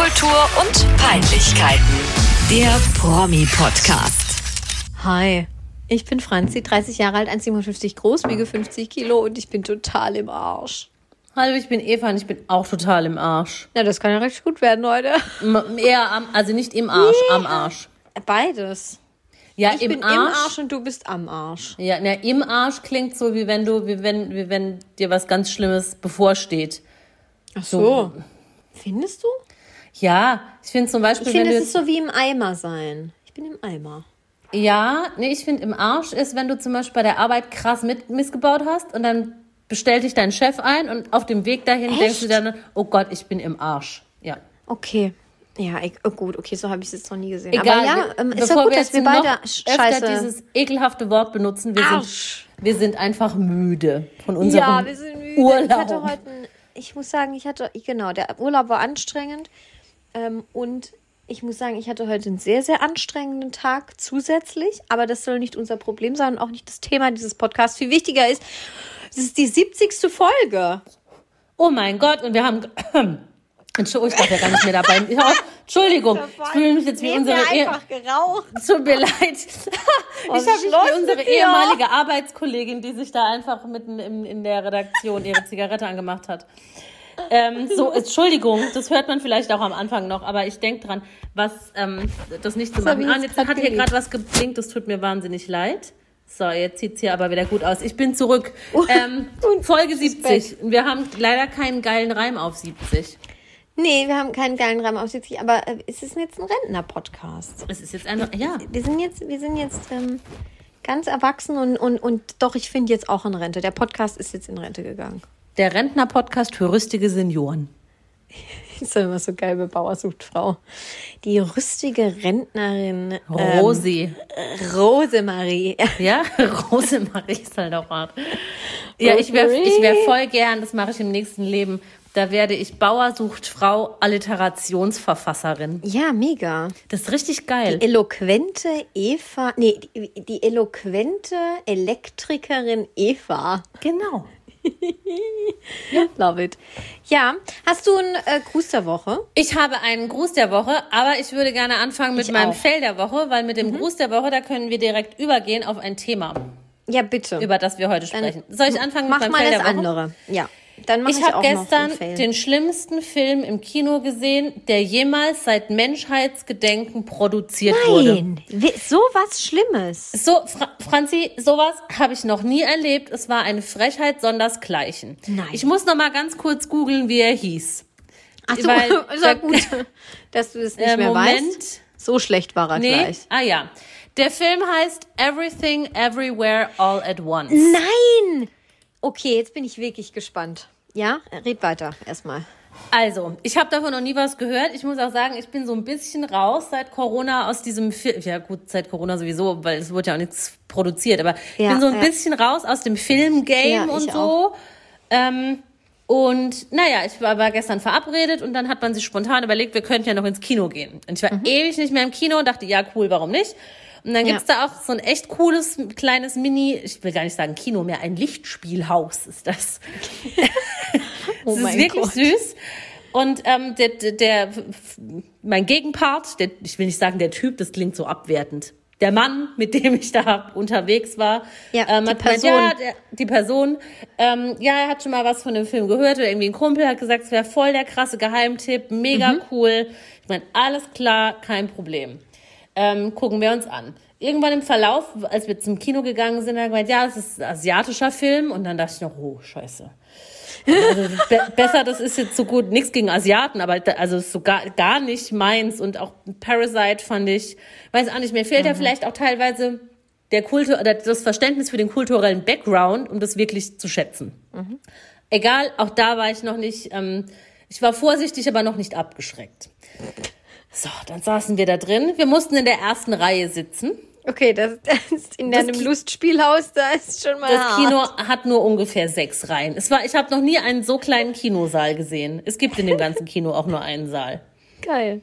Popkultur und Peinlichkeiten. Der Promi-Podcast. Hi, ich bin Franzi, 30 Jahre alt, 1,57 groß, wiege 50 Kilo und ich bin total im Arsch. Hallo, ich bin Eva und ich bin auch total im Arsch. Na, das kann ja recht gut werden heute. M eher am, also nicht im Arsch, am Arsch. Beides. Ja, Ich im bin Arsch. im Arsch und du bist am Arsch. Ja, na, im Arsch klingt so, wie wenn du, wie wenn, wie wenn dir was ganz Schlimmes bevorsteht. Ach so. Findest du? Ja, ich finde zum Beispiel, Ich finde, es ist so wie im Eimer sein. Ich bin im Eimer. Ja, nee, ich finde im Arsch ist, wenn du zum Beispiel bei der Arbeit krass mit missgebaut hast und dann bestellt dich dein Chef ein und auf dem Weg dahin Echt? denkst du dann, oh Gott, ich bin im Arsch. Ja. Okay. Ja, ich, oh gut, okay, so habe ich es jetzt noch nie gesehen. Egal, Aber ja, ähm, ist ja gut, wir dass wir beide scheiße... dieses ekelhafte Wort benutzen, wir Arsch. sind, wir sind einfach müde von unserem Ja, wir sind müde. Urlaub. Ich hatte heute, ein- ich muss sagen, ich hatte, genau, der Urlaub war anstrengend. Ähm, und ich muss sagen, ich hatte heute einen sehr, sehr anstrengenden Tag zusätzlich. Aber das soll nicht unser Problem sein und auch nicht das Thema dieses Podcasts. Viel wichtiger ist, es ist die 70. Folge. oh mein Gott, und wir haben. Entschuldigung, ich darf ja gar nicht mehr dabei. Entschuldigung, ich fühle mich jetzt wie unsere. Ehe- geraucht. Tut mir leid. ich habe wie unsere ehemalige Arbeitskollegin, die sich da einfach mitten in, in der Redaktion ihre Zigarette angemacht hat. Ähm, so, Entschuldigung, das hört man vielleicht auch am Anfang noch, aber ich denke dran, was ähm, das nicht zu machen. Ah, jetzt hat hier gerade was geblinkt, das tut mir wahnsinnig leid. So, jetzt sieht's hier aber wieder gut aus. Ich bin zurück. Ähm, Folge 70. Wir haben leider keinen geilen Reim auf 70. Nee, wir haben keinen geilen Reim auf 70, aber äh, es ist jetzt ein Rentner-Podcast. Es ist jetzt einfach, ja. Wir sind jetzt, wir sind jetzt ähm, ganz erwachsen und, und, und doch, ich finde jetzt auch in Rente. Der Podcast ist jetzt in Rente gegangen. Der Rentner-Podcast für rüstige Senioren. ist ja immer so geil bei Bauer sucht Frau. Die rüstige Rentnerin ähm, Rosi. Rosemarie. Ja, Rosemarie ist halt auch hart. Ja, ich wäre ich wär voll gern, das mache ich im nächsten Leben. Da werde ich Bauer sucht Frau Alliterationsverfasserin. Ja, mega. Das ist richtig geil. Eloquente Eva, nee, die, die eloquente Elektrikerin Eva. Genau. Love it. Ja, hast du einen äh, Gruß der Woche? Ich habe einen Gruß der Woche, aber ich würde gerne anfangen mit Ich meinem auch. Fail der Woche, weil mit dem Gruß der Woche, da können wir direkt übergehen auf ein Thema, Ja, bitte. über das wir heute sprechen. Soll ich anfangen Mach mit meinem mal das der Woche? andere. Ja. Dann ich, Ich habe gestern den schlimmsten Film im Kino gesehen, der jemals seit Menschheitsgedenken produziert wurde. Nein, so was Schlimmes. So, Fra Franzi, sowas habe ich noch nie erlebt. Es war eine Frechheit sondersgleichen. Nein. Ich muss noch mal ganz kurz googeln, wie er hieß. Ach so, Weil- ist ja gut, dass du es nicht Äh, mehr Moment. weißt. So schlecht war er Nee, gleich. ah ja. Der Film heißt Everything Everywhere All at Once. Nein! Okay, jetzt bin ich wirklich gespannt. Ja, red weiter erstmal. Also, ich habe davon noch nie was gehört. Ich muss auch sagen, ich bin so ein bisschen raus seit Corona aus diesem Film. Ja, gut, seit Corona sowieso, weil es wurde ja auch nichts produziert. Aber ich Ja, bin so ein ja. bisschen raus aus dem Film-Game Ja, und so. Ähm, und naja, ich war, war gestern verabredet und dann hat man sich spontan überlegt, wir könnten ja noch ins Kino gehen. Und ich war ewig nicht mehr im Kino und dachte, ja, cool, warum nicht? Und dann Mhm. Ja. gibt's da auch so ein echt cooles, kleines Mini, ich will gar nicht sagen Kino mehr, ein Lichtspielhaus ist das. Oh Das ist mein wirklich Gott. süß. Und ähm, der, der, der, mein Gegenpart, der, ich will nicht sagen der Typ, das klingt so abwertend. Der Mann, mit dem ich da unterwegs war, Ja, ähm, die hat gemeint, Person. ja, der, die Person, ähm, ja, er hat schon mal was von dem Film gehört oder irgendwie ein Kumpel hat gesagt, es wäre voll der krasse Geheimtipp, mega Mhm. cool. Ich meine, alles klar, kein Problem. Ähm, gucken wir uns an. Irgendwann im Verlauf, als wir zum Kino gegangen sind, hat er gemeint, ja, es ist ein asiatischer Film. Und dann dachte ich noch, oh, scheiße. Also, be besser, das ist jetzt so gut, nichts gegen Asiaten, aber da, also ist so gar, gar nicht meins. Und auch Parasite fand ich, weiß auch nicht, mir fehlt ja vielleicht auch teilweise der Kultur oder das Verständnis für den kulturellen Background, um das wirklich zu schätzen. Egal, auch da war ich noch nicht, ähm, ich war vorsichtig, aber noch nicht abgeschreckt. So, dann saßen wir da drin. Wir mussten in der ersten Reihe sitzen. Okay, das, das ist in Das Ki- Lustspielhaus, da ist schon mal Das hart. Kino hat nur ungefähr sechs Reihen. Es war, ich habe noch nie einen so kleinen Kinosaal gesehen. Es gibt in dem ganzen Kino auch nur einen Saal. Geil.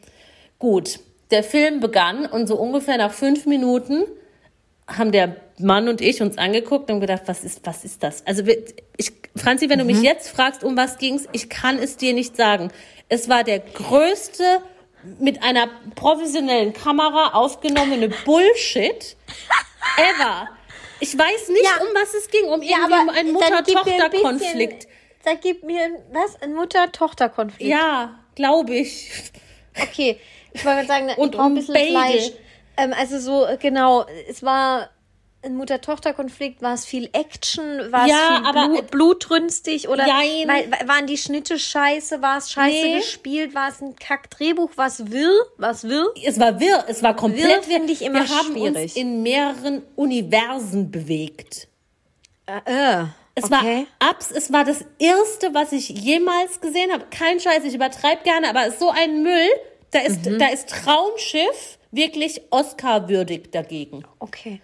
Gut, der Film begann und so ungefähr nach fünf Minuten haben der Mann und ich uns angeguckt und gedacht, was ist, was ist das? Also ich, Franzi, wenn du mich jetzt fragst, um was ging's, ich kann es dir nicht sagen. Es war der größte mit einer professionellen Kamera aufgenommene Bullshit ever. Ich weiß nicht, Ja. um was es ging, um Ja, irgendwie aber um einen Mutter-Tochter-Konflikt. Da gibt mir was? Ein Mutter-Tochter-Konflikt. Ja, glaube ich. Okay, ich wollte gerade sagen, Und ich brauche ein bisschen. Fleisch. Ähm, also so, äh, genau, es war Mutter-Tochter-Konflikt, war es viel Action, war Ja, es viel aber- Blut, blutrünstig oder weil, weil- waren die Schnitte scheiße, war es scheiße Nee. gespielt, war es ein Kack-Drehbuch, war es wirr, war es wirr? Es war wirr, es war komplett Wirr wirr. finde ich immer Wir haben schwierig. uns in mehreren Universen bewegt. Äh, äh, Es okay. war abs, es war das erste, was ich jemals gesehen habe. Kein Scheiß, ich übertreibe gerne, aber es ist so ein Müll. Da ist, Mhm. da ist Traumschiff wirklich Oscar-würdig dagegen. okay.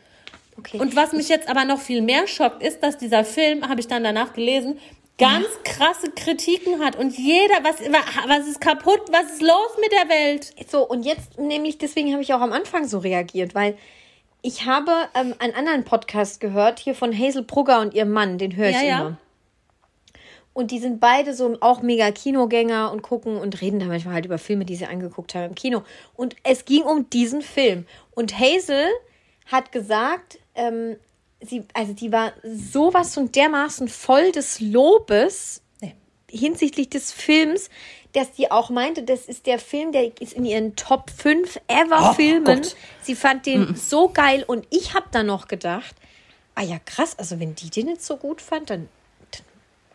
Okay. Und was mich jetzt aber noch viel mehr schockt, ist, dass dieser Film, habe ich dann danach gelesen, ganz krasse Kritiken hat. Und jeder, was, was ist kaputt, was ist los mit der Welt? So, und jetzt nämlich, deswegen habe ich auch am Anfang so reagiert, weil ich habe ähm, einen anderen Podcast gehört, hier von Hazel Brugger und ihrem Mann, den höre ich Ja, ja. immer. Und die sind beide so auch mega Kinogänger und gucken und reden da manchmal halt über Filme, die sie angeguckt haben im Kino. Und es ging um diesen Film. Und Hazel hat gesagt, ähm, sie, also die war sowas und dermaßen voll des Lobes Nee. hinsichtlich des Films, dass die auch meinte, das ist der Film, der ist in ihren Top 5 ever Oh Filmen. Gott. Sie fand den so geil und ich habe dann noch gedacht, ah ja krass, also wenn die den jetzt so gut fand, dann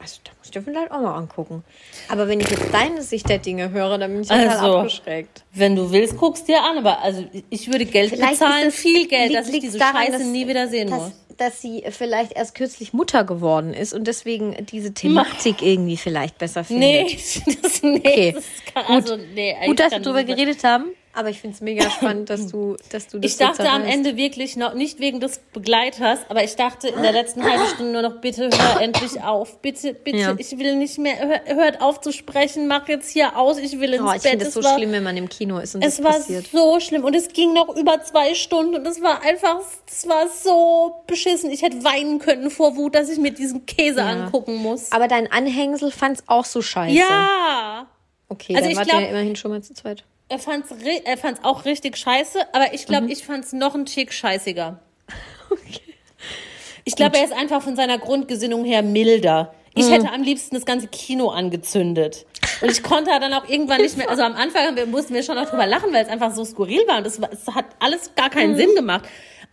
also da muss ich dir vielleicht auch mal angucken. Aber wenn ich jetzt deine Sicht der Dinge höre, dann bin ich total Also, abgeschreckt. Wenn du willst, guckst dir an. Aber also ich würde Geld Vielleicht bezahlen, viel Geld, liegt- dass ich diese daran, Scheiße dass- nie wieder sehen dass, muss. Dass sie vielleicht erst kürzlich Mutter geworden ist und deswegen diese Thematik irgendwie vielleicht besser findet. Nee, das, nee, Okay. das kann, also, nee, Gut, dass wir nicht. geredet haben, aber ich finde es mega spannend, dass du, dass du das Ich dachte so am. Ende wirklich noch, nicht wegen des Begleiters, aber ich dachte in der letzten halben Stunde nur noch, bitte hör endlich auf. Bitte, bitte, Ja. ich will nicht mehr, hör, hört auf zu sprechen, mach jetzt hier aus, ich will ins Oh, ich Bett. finde es so war, schlimm, wenn man im Kino ist und Es das war passiert. so schlimm und es ging noch über zwei Stunden und es war einfach, es war so beschissen. Ich hätte weinen können vor Wut, dass ich mir diesen Käse angucken muss. Aber dein Anhängsel fand es auch so scheiße. Ja! Okay, Also dann ich wart glaub- ihr ja immerhin schon mal zu zweit. Er fand's, er fand's auch richtig scheiße, aber ich Mhm. glaube, ich fand's noch ein Tick scheißiger. Ich glaube, er ist einfach von seiner Grundgesinnung her milder. Ich Mhm. hätte am liebsten das ganze Kino angezündet. Und ich konnte dann auch irgendwann nicht mehr, also am Anfang wir, mussten wir schon noch drüber lachen, weil es einfach so skurril war und es, hat alles gar keinen Mhm. Sinn gemacht.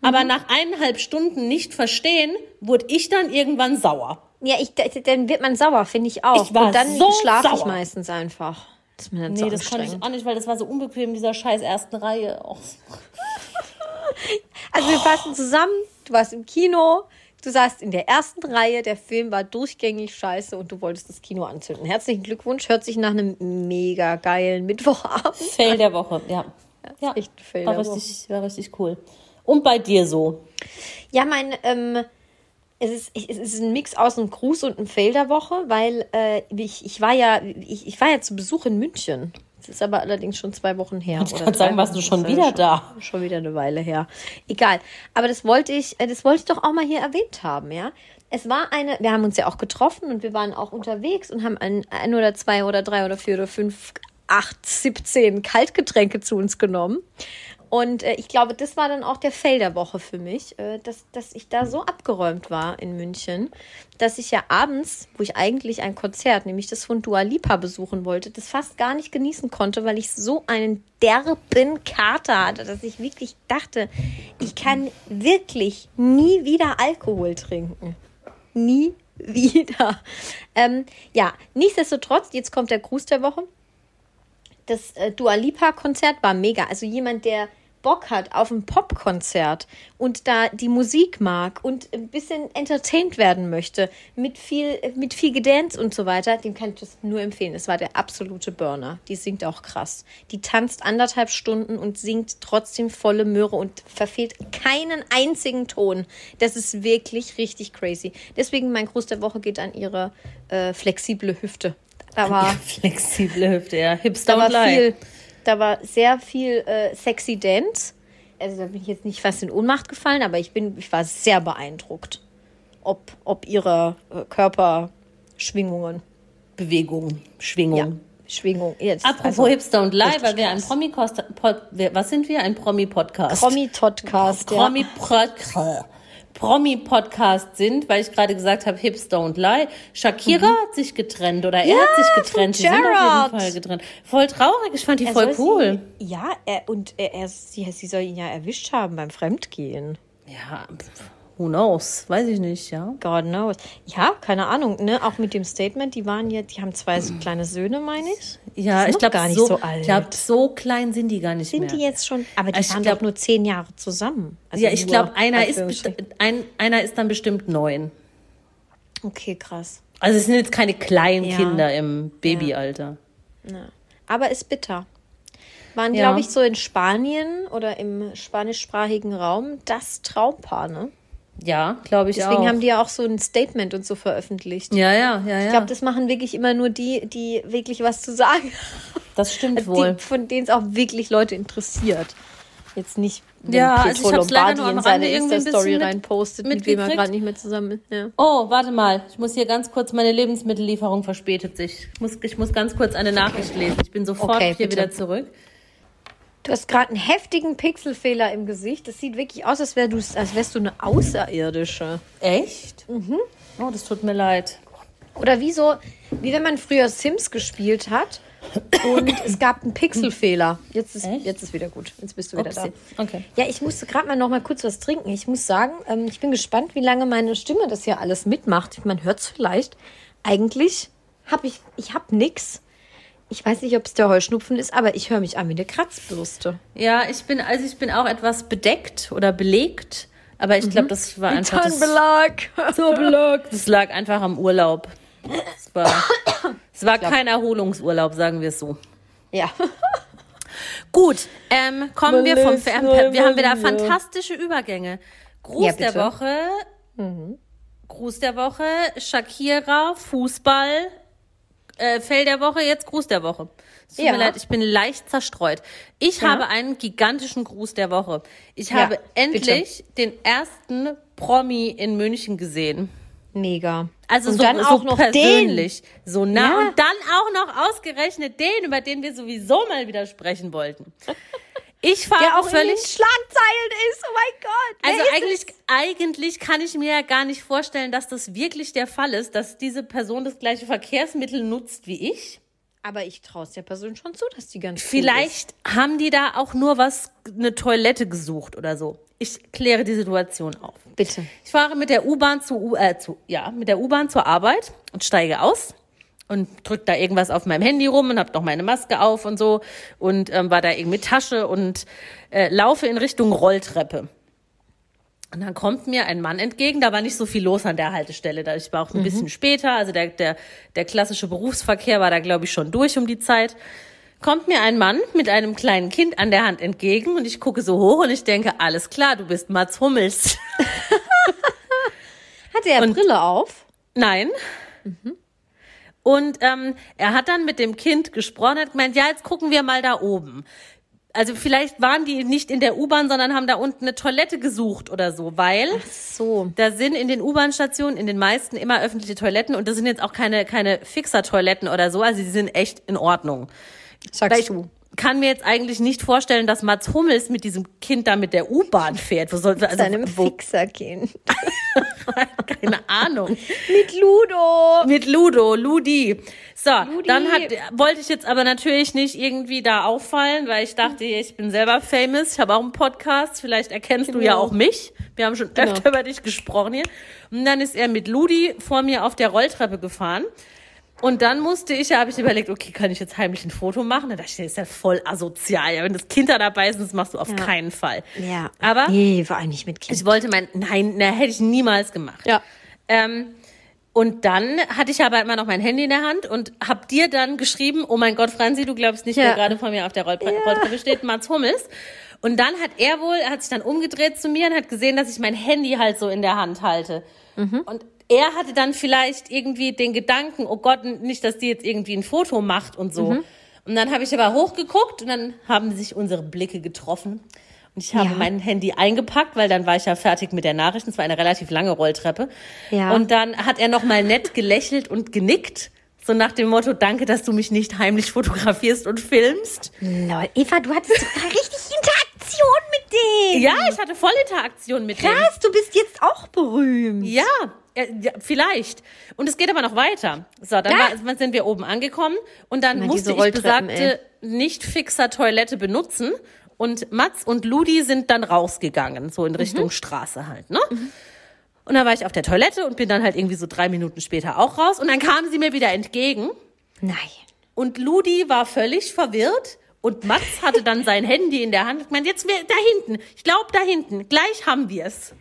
Aber nach eineinhalb Stunden nicht verstehen, wurde ich dann irgendwann sauer. Ja, ich, dann wird man sauer, finde ich auch. Ich war und dann so schlafe ich meistens einfach. Das ist mir Nee, so das konnte ich auch nicht, weil das war so unbequem, dieser scheiß ersten Reihe. Oh. Also wir fassen zusammen, du warst im Kino, du saßt in der ersten Reihe, der Film war durchgängig scheiße und du wolltest das Kino anzünden. Herzlichen Glückwunsch, hört sich nach einem mega geilen Mittwochabend. Fail der Woche, ja. ja echt ein Fail war der Woche. richtig, war richtig cool. Und bei dir so? Ja, mein, ähm, es ist, es ist ein Mix aus einem Gruß und einem Fail der Woche, weil äh, ich, ich war ja, ich, ich war ja zu Besuch in München. Das ist aber allerdings schon zwei Wochen her. Ich kann sagen, warst du schon wieder schon, da. Schon wieder eine Weile her. Egal. Aber das wollte ich, äh, das wollte ich doch auch mal hier erwähnt haben, ja. Es war eine, wir haben uns ja auch getroffen und wir waren auch unterwegs und haben ein, ein oder zwei oder drei oder vier oder fünf, acht, 17 Kaltgetränke zu uns genommen. Und äh, ich glaube, das war dann auch der Fail der Woche für mich, äh, dass, dass ich da so abgeräumt war in München, dass ich ja abends, wo ich eigentlich ein Konzert, nämlich das von Dua Lipa besuchen wollte, das fast gar nicht genießen konnte, weil ich so einen derben Kater hatte, dass ich wirklich dachte, ich kann wirklich nie wieder Alkohol trinken. Nie wieder. Ähm, ja, nichtsdestotrotz, jetzt kommt der Gruß der Woche das äh, Dua Lipa Konzert war mega. Also jemand, der Bock hat auf ein Popkonzert und da die Musik mag und ein bisschen entertained werden möchte, mit viel, mit viel Gedance und so weiter, dem kann ich das nur empfehlen. Es war der absolute Burner. Die singt auch krass. Die tanzt anderthalb Stunden und singt trotzdem volle Möhre und verfehlt keinen einzigen Ton. Das ist wirklich richtig crazy. Deswegen mein Gruß der Woche geht an ihre äh, flexible Hüfte. Da war Flexible Hüfte, ja. Hips da war lie. viel, da war sehr viel äh, sexy Dance. Also da bin ich jetzt nicht fast in Ohnmacht gefallen, aber ich bin, ich war sehr beeindruckt, ob, ob ihre äh, Körperschwingungen. Bewegung, Schwingung. Ja, Schwingung. Jetzt, Apropos also, Hipster und richtig weil wir ein. Promi-Podcast, was sind wir? Ein Promi-Podcast. Promi-Podcast, ja. Promi Promi-Podcast sind, weil ich gerade gesagt habe, Hipster und Lie. Shakira hat sich getrennt oder er Mhm. Ja, hat sich getrennt. Sie sind auf jeden Fall getrennt. Voll traurig, ich fand die Er voll cool. Sie, ja, er, und er, er, sie, sie soll ihn ja erwischt haben beim Fremdgehen. Ja, pff, who knows? Weiß ich nicht, ja. God knows. Ja, keine Ahnung, ne? Auch mit dem Statement, die waren jetzt, die haben zwei so kleine Söhne, meine ich. Ja, sind ich glaube gar nicht so, so alt. Ich glaube, so klein sind die gar nicht Sind mehr. die jetzt schon? Aber die Ich waren glaub- doch nur zehn Jahre zusammen. Also ja, ich glaube, einer ist, ein, einer ist dann bestimmt neun. Okay, krass. Also es sind jetzt keine kleinen Ja. Kinder im Babyalter. Ja. Aber ist bitter. Waren, Ja. glaube ich, so in Spanien oder im spanischsprachigen Raum das Traumpaar, ne? Ja, glaube ich Deswegen auch. haben die ja auch so ein Statement und so veröffentlicht. ja, ja, ja, ja. Ich glaube, das machen wirklich immer nur die, die wirklich was zu sagen das stimmt Also wohl. Die, von denen es auch wirklich Leute interessiert. Jetzt nicht, wenn Ja, also Pietro leider Lombardi in seine Insta-Story mit- reinpostet, mit wem er gerade nicht mehr zusammen ist. Ja. Oh, warte mal. Ich muss hier ganz kurz, meine Lebensmittellieferung verspätet sich. Ich muss, ich muss ganz kurz eine Nachricht lesen. Ich bin sofort Okay, hier bitte. wieder zurück. Du hast gerade einen heftigen Pixelfehler im Gesicht. Das sieht wirklich aus, als, wär du, als wärst du eine Außerirdische. Echt? Mhm. Oh, das tut mir leid. Oder wie so, wie wenn man früher Sims gespielt hat und es gab einen Pixelfehler. Jetzt ist, Echt? jetzt ist wieder gut. Jetzt bist du wieder Upsi. da. Okay. Ja, ich musste gerade mal noch mal kurz was trinken. Ich muss sagen, ähm, ich bin gespannt, wie lange meine Stimme das hier alles mitmacht. Man hört es vielleicht. Eigentlich habe ich, ich habe nix. Ich weiß nicht, ob es der Heuschnupfen ist, aber ich höre mich an wie eine Kratzbürste. Ja, ich bin, also ich bin auch etwas bedeckt oder belegt. Aber ich glaube, das war einfach das, Zahnbelag. so belegt. Das lag einfach am Urlaub. Es war, es war kein Erholungsurlaub, sagen wir es so. Ja. Gut, ähm, kommen wir vom Melissa, Fer Wir haben wieder fantastische Übergänge. Gruß Ja, der bitte. Mhm. Woche. Gruß der Woche, Shakira, Fußball, äh, Fell der Woche, jetzt Gruß der Woche. Es tut Ja. mir leid, ich bin leicht zerstreut. Ich Ja. habe einen gigantischen Gruß der Woche. Ich Ja, habe endlich den ersten Promi in München gesehen. Mega. Also und so, dann so auch noch den. persönlich. So nah. Und dann auch noch ausgerechnet den, über den wir sowieso mal wieder sprechen wollten. Ich fahre auch völlig. in den Schlagzeilen ist. Oh mein Gott. Also eigentlich, eigentlich kann ich mir ja gar nicht vorstellen, dass das wirklich der Fall ist, dass diese Person das gleiche Verkehrsmittel nutzt wie ich. Aber ich traue es der Person schon zu, dass die ganz cool. Vielleicht haben die da auch nur was, eine Toilette gesucht oder so. Ich kläre die Situation auf. Bitte. Ich fahre mit der U-Bahn zu, äh, zu, ja, mit der U-Bahn zur Arbeit und steige aus und drück da irgendwas auf meinem Handy rum und hab noch meine Maske auf und so und ähm, war da irgendwie Tasche und äh, laufe in Richtung Rolltreppe. Und dann kommt mir ein Mann entgegen, da war nicht so viel los an der Haltestelle, da ich war auch ein bisschen später, also der, der, der klassische Berufsverkehr war da, glaube ich, schon durch um die Zeit. Kommt mir ein Mann mit einem kleinen Kind an der Hand entgegen und ich gucke so hoch und ich denke, alles klar, du bist Mats Hummels. Hatte er Brille auf? Nein. Und ähm, er hat dann mit dem Kind gesprochen, hat gemeint, ja, jetzt gucken wir mal da oben. Also vielleicht waren die nicht in der U-Bahn, sondern haben da unten eine Toilette gesucht oder so, weil So. da sind in den U-Bahn-Stationen in den meisten immer öffentliche Toiletten und das sind jetzt auch keine, keine Fixer-Toiletten oder so, also die sind echt in Ordnung. Weil Sagst ich du. Kann mir jetzt eigentlich nicht vorstellen, dass Mats Hummels mit diesem Kind da mit der U-Bahn fährt. Wo soll, also, Seinem wo, Fixerkind. keine Ahnung. Mit Ludo. Mit Ludo, Ludi. So, Ludi. dann hat, wollte ich jetzt aber natürlich nicht irgendwie da auffallen, weil ich dachte, ich bin selber famous. Ich habe auch einen Podcast. Vielleicht erkennst du ja Genau. auch mich. Wir haben schon öfter über dich gesprochen hier. Und dann ist er mit Ludi vor mir auf der Rolltreppe gefahren. Und dann musste ich, ja, habe ich überlegt, okay, kann ich jetzt heimlich ein Foto machen? Da dachte ich, das ist ja voll asozial. Ja, wenn das Kind da dabei ist, das machst du auf Ja. keinen Fall. Ja. Aber Nee, vor allem nicht mit Kind. ich wollte mein, nein, na, hätte ich niemals gemacht. Ja. Ähm, und dann hatte ich aber immer noch mein Handy in der Hand und hab dir dann geschrieben, oh mein Gott, Franzi, du glaubst nicht, Ja. wer gerade vor mir auf der Rolltre Rolltreppe steht, Mats Hummels. Und dann hat er wohl, er hat sich dann umgedreht zu mir und hat gesehen, dass ich mein Handy halt so in der Hand halte. Und er hatte dann vielleicht irgendwie den Gedanken, oh Gott, nicht, dass die jetzt irgendwie ein Foto macht und so. Und dann habe ich aber hochgeguckt und dann haben sich unsere Blicke getroffen. Und ich habe Ja. mein Handy eingepackt, weil dann war ich ja fertig mit der Nachricht. Es war eine relativ lange Rolltreppe. Ja. Und dann hat er noch mal nett gelächelt und genickt. So nach dem Motto, danke, dass du mich nicht heimlich fotografierst und filmst. Lol, Eva, du hattest sogar richtig Interaktion mit dem. Ja, ich hatte voll Interaktion mit dem. Krass, du bist jetzt auch berühmt. Ja, äh, ja, vielleicht. Und es geht aber noch weiter. So, dann, Ja. war, sind wir oben angekommen und dann Na, musste ich besagte nicht fixer Toilette benutzen. Und Mats und Ludi sind dann rausgegangen, so in Mhm. Richtung Straße halt, ne? Und dann war ich auf der Toilette und bin dann halt irgendwie so drei Minuten später auch raus. Und dann kamen sie mir wieder entgegen. Nein. Und Ludi war völlig verwirrt. Und Mats hatte dann sein Handy in der Hand. Ich meine, jetzt wir, da hinten. Ich glaube, da hinten. Gleich haben wir es.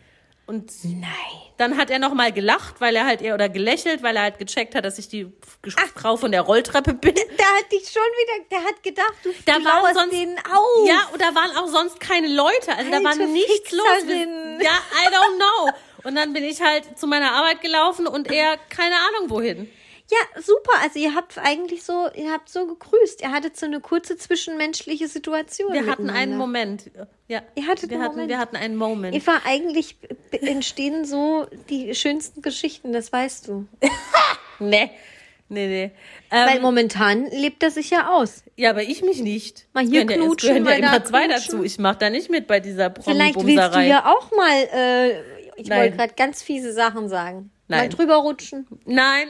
Und Nein. dann hat er noch mal gelacht, weil er halt eher oder gelächelt, weil er halt gecheckt hat, dass ich die Frau von der Rolltreppe bin. Da hat dich schon wieder, der hat gedacht, du, Da waren sonst denen auf. Ja, und da waren auch sonst keine Leute, also da war nichts los. Fixerin. Ja, I don't know. Und dann bin ich halt zu meiner Arbeit gelaufen und er keine Ahnung wohin. Ja, super. Also ihr habt eigentlich so, ihr habt so gegrüßt. Ihr hattet so eine kurze zwischenmenschliche Situation. Wir hatten einen Moment. Ja, Ihr hattet wir einen hatten, Moment. wir hatten einen Moment. Eva, eigentlich entstehen so die schönsten Geschichten, das weißt du. Nee, nee, nee. Weil Ähm, momentan lebt er sich ja aus. ja, aber ich mich nicht. Mal hier Es gehören ja, es knutschen, gehören ja da immer zwei knutschen. dazu. Ich mache da nicht mit bei dieser Vielleicht willst du ja auch mal, äh, ich wollte gerade ganz fiese Sachen sagen. Mal Nein. drüber rutschen. Nein,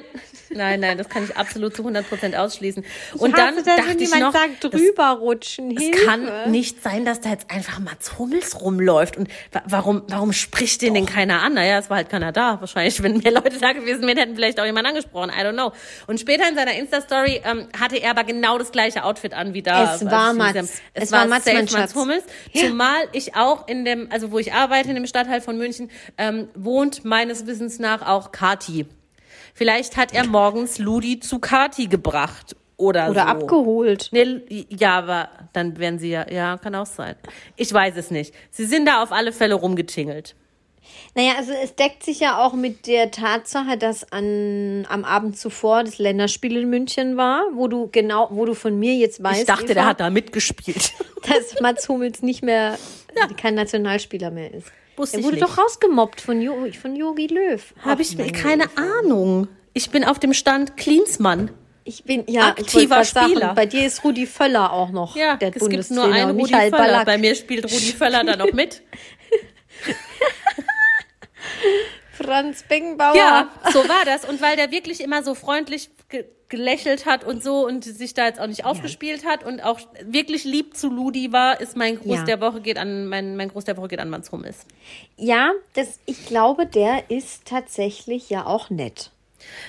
nein, nein, das kann ich absolut zu 100% ausschließen. Ich Und dann hasse das, dachte wenn ich noch, sagt, das, drüber rutschen. es Hilfe. kann nicht sein, dass da jetzt einfach Mats Hummels rumläuft. Und wa- warum, warum spricht den denn keiner an? Naja, es war halt keiner da. Wahrscheinlich, wenn mehr Leute da gewesen wären, hätten vielleicht auch jemand angesprochen. I don't know. Und später in seiner Insta-Story ähm, hatte er aber genau das gleiche Outfit an wie da. Es war Also Mats. Es, Es war war Mats, safe Mats. Hummels. Zumal ich auch in dem, also wo ich arbeite, in dem Stadtteil von München, ähm, wohnt meines Wissens nach auch Kati. Vielleicht hat er morgens Ludi zu Kati gebracht oder, Oder so. abgeholt. Nee, ja, aber dann werden sie ja, ja, kann auch sein. Ich weiß es nicht. Sie sind da auf alle Fälle rumgetingelt. Naja, also es deckt sich ja auch mit der Tatsache, dass an, am Abend zuvor das Länderspiel in München war, wo du genau, wo du von mir jetzt weißt, Ich dachte, Eva, der hat da mitgespielt. dass Mats Hummels nicht mehr kein Nationalspieler mehr ist. Wusste er wurde doch rausgemobbt von, jo von Jogi Löw. Habe ich meine keine. Ahnung. Ich bin auf dem Stand Klinsmann. Ich bin ja Aktiver ich Spieler. Sagen, bei dir ist Rudi Völler auch noch Ja, der es gibt nur einen Rudi Michael Völler. Ballack. Bei mir spielt Rudi Völler da noch mit. Franz Beckenbauer. Ja, so war das. Und weil der wirklich immer so freundlich gelächelt hat und so und sich da jetzt auch nicht aufgespielt hat und auch wirklich lieb zu Ludi war, ist mein Gruß Ja. der Woche geht an mein, mein Gruß der Woche geht an Mans Hummels. Ja, das, ich glaube, der ist tatsächlich ja auch nett.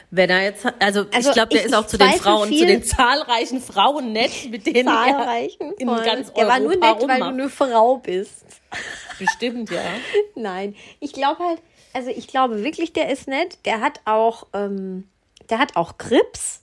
Wenn er jetzt, also, Also ich glaube, der ich- ist auch zu den Frauen, zu den zahlreichen Frauen nett, mit denen Zahlreichen. er in Voll. ganz der war nur Europa nett, weil du eine Frau bist. Bestimmt, ja. Nein, ich glaube halt, also ich glaube wirklich, der ist nett. Der hat auch, ähm, der hat auch Grips,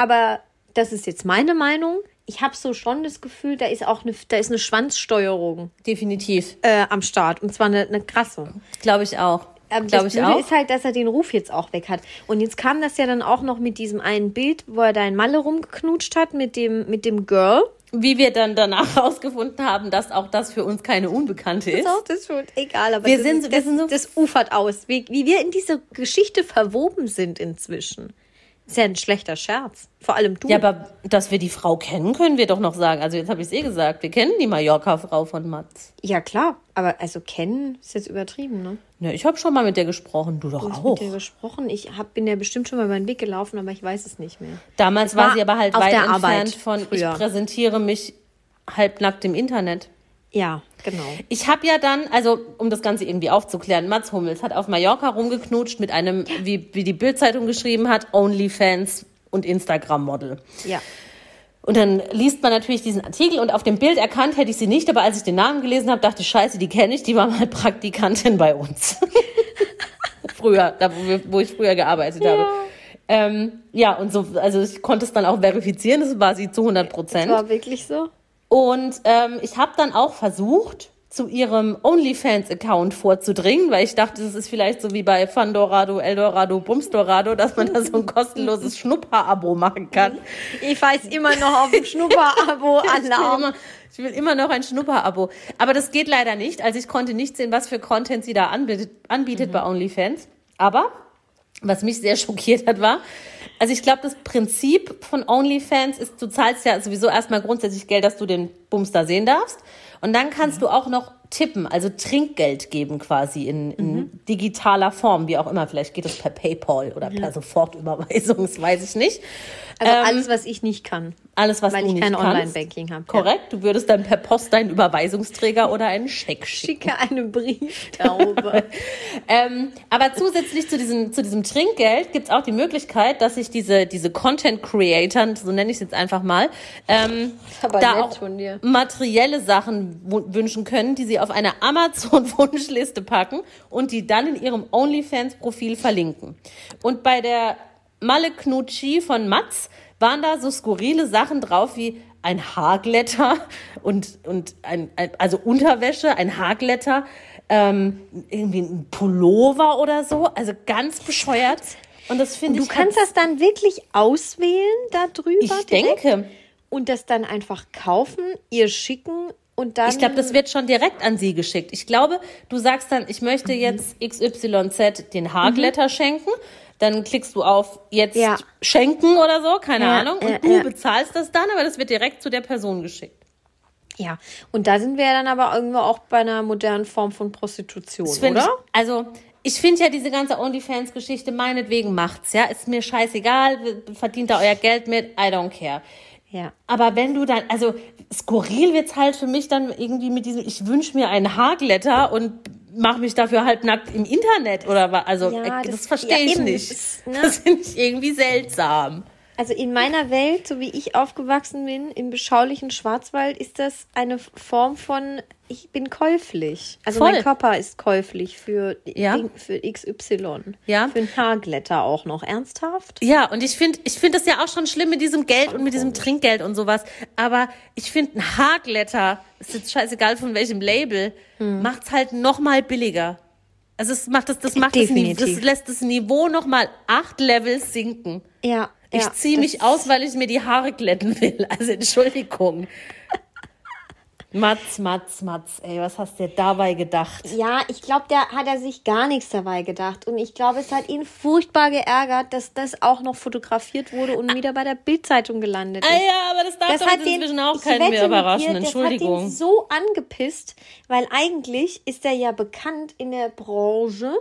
aber das ist jetzt meine Meinung. Ich habe so schon das Gefühl, da ist auch eine, da ist eine Schwanzsteuerung Definitiv. äh, am Start und zwar eine, eine krasse. Glaube ich auch. Ähm, Glaube das ich Blöde auch. ist halt, dass er den Ruf jetzt auch weg hat. Und jetzt kam das ja dann auch noch mit diesem einen Bild, wo er da in Malle rumgeknutscht hat mit dem, mit dem Girl. Wie wir dann danach herausgefunden haben, dass auch das für uns keine Unbekannte ist. Doch, das wird egal, aber Wir das, sind ist, so- wir das, sind so- das ufert aus. Wie, wie wir in diese Geschichte verwoben sind inzwischen. Ist ja ein schlechter Scherz. Vor allem du. Ja, aber dass wir die Frau kennen, können wir doch noch sagen. Also jetzt habe ich es eh gesagt. Wir kennen die Mallorca-Frau von Mats. ja, klar. Aber also kennen ist jetzt übertrieben, ne? Ja, ich habe schon mal mit der gesprochen. Du doch Ich auch. mit dir gesprochen. Ich hab, bin ja bestimmt schon mal über den Weg gelaufen, aber ich weiß es nicht mehr. Damals war war sie aber halt weit der entfernt Arbeit von, früher. ich präsentiere mich halbnackt im Internet. Ja, genau. Ich habe ja dann, also um das Ganze irgendwie aufzuklären, Mats Hummels hat auf Mallorca rumgeknutscht mit einem, wie, wie die Bildzeitung geschrieben hat, Onlyfans und Instagram-Model. Ja. Und dann liest man natürlich diesen Artikel und auf dem Bild erkannt hätte ich sie nicht, aber als ich den Namen gelesen habe, dachte ich, scheiße, die kenne ich, die war mal Praktikantin bei uns. früher, da wo, wir, wo ich früher gearbeitet habe. Ähm, ja, und so, also ich konnte es dann auch verifizieren, das war sie zu 100 Das Prozent. war wirklich so. Und ähm, ich habe dann auch versucht, zu ihrem OnlyFans-Account vorzudringen, weil ich dachte, das ist vielleicht so wie bei Fandorado, Eldorado, Bumsdorado, dass man da so ein kostenloses Schnupper-Abo machen kann. Ich weiß immer noch auf dem Schnupper-Abo Alarm. ich will immer noch ein Schnupper-Abo. Aber das geht leider nicht. Also ich konnte nicht sehen, was für Content sie da anbietet, anbietet bei OnlyFans. Aber Was mich sehr schockiert hat, war, also ich glaube, das Prinzip von OnlyFans ist, du zahlst ja sowieso erstmal grundsätzlich Geld, dass du den Bums da sehen darfst. Und dann kannst du auch noch tippen, also Trinkgeld geben quasi in, in Mhm. digitaler Form, wie auch immer. Vielleicht geht es per PayPal oder per Sofortüberweisung, das weiß ich nicht. Also Ähm, alles, was ich nicht kann. Alles, was weil du ich nicht kein kannst. Online-Banking habe. Korrekt, du würdest dann per Post deinen Überweisungsträger oder einen Scheck schicken. Schicke eine Brieftaube. Ähm, aber zusätzlich zu diesem, zu diesem Trinkgeld gibt's auch die Möglichkeit, dass sich diese, diese Content Creator, so nenne ich es jetzt einfach mal, ähm, da auch materielle Sachen wünschen können, die sie auf eine Amazon-Wunschliste packen und die dann in ihrem OnlyFans-Profil verlinken. Und bei der Malle Knutschi von Matz waren da so skurrile Sachen drauf wie ein Haarglätter und, und ein, also Unterwäsche, ein Haarglätter, ähm, irgendwie ein Pullover oder so, also ganz bescheuert. Und das finde Du ich. kannst hat's- das dann wirklich auswählen da drüber? Ich direkt? denke. Und das dann einfach kaufen, ihr schicken und dann. Ich glaube, das wird schon direkt an sie geschickt. Ich glaube, du sagst dann, ich möchte Mhm. jetzt XYZ den Haarglätter schenken. Dann klickst du auf jetzt Ja. schenken oder so, keine Ja, Ahnung. Und ja, du ja. bezahlst das dann, aber das wird direkt zu der Person geschickt. Ja, und da sind wir ja dann aber irgendwo auch bei einer modernen Form von Prostitution, oder? Ich, also, ich finde ja diese ganze OnlyFans-Geschichte, meinetwegen macht's, ja. Ist mir scheißegal, verdient da euer Geld mit, I don't care. Ja. Aber wenn du dann, also skurril wird's halt für mich dann irgendwie mit diesem, ich wünsche mir einen Haarglätter und mache mich dafür halt nackt im Internet oder was. Also Ja, äh, das, das- verstehe ja, ich eben, nicht. das ist, ne? Das finde ich irgendwie seltsam. Also in meiner Welt, so wie ich aufgewachsen bin, im beschaulichen Schwarzwald, ist das eine Form von, ich bin käuflich. Also Voll. mein Körper ist käuflich für, Ja. Für XY. Ja. Für ein Haarglätter auch noch. Ernsthaft? Ja, und ich finde ich finde das ja auch schon schlimm mit diesem Geld und mit diesem Trinkgeld und sowas. Aber ich finde, ein Haarglätter, ist jetzt scheißegal von welchem Label, Hm. macht's halt noch mal billiger. Also es macht das, das macht das, Definitiv. das lässt das Niveau noch mal acht Levels sinken. Ja. Ich ja, ziehe mich aus, weil ich mir die Haare glätten will. Also Entschuldigung. Matz, Matz, Matz, ey, was hast du dir dabei gedacht? Ja, ich glaube, da hat er sich gar nichts dabei gedacht. Und ich glaube, es hat ihn furchtbar geärgert, dass das auch noch fotografiert wurde und wieder bei der Bildzeitung gelandet ist. Ah ja, aber das darf Das doch hat jetzt den, inzwischen auch keinen mehr mit dir, überraschen. Das hat Entschuldigung. ihn so angepisst, weil eigentlich ist er ja bekannt in der Branche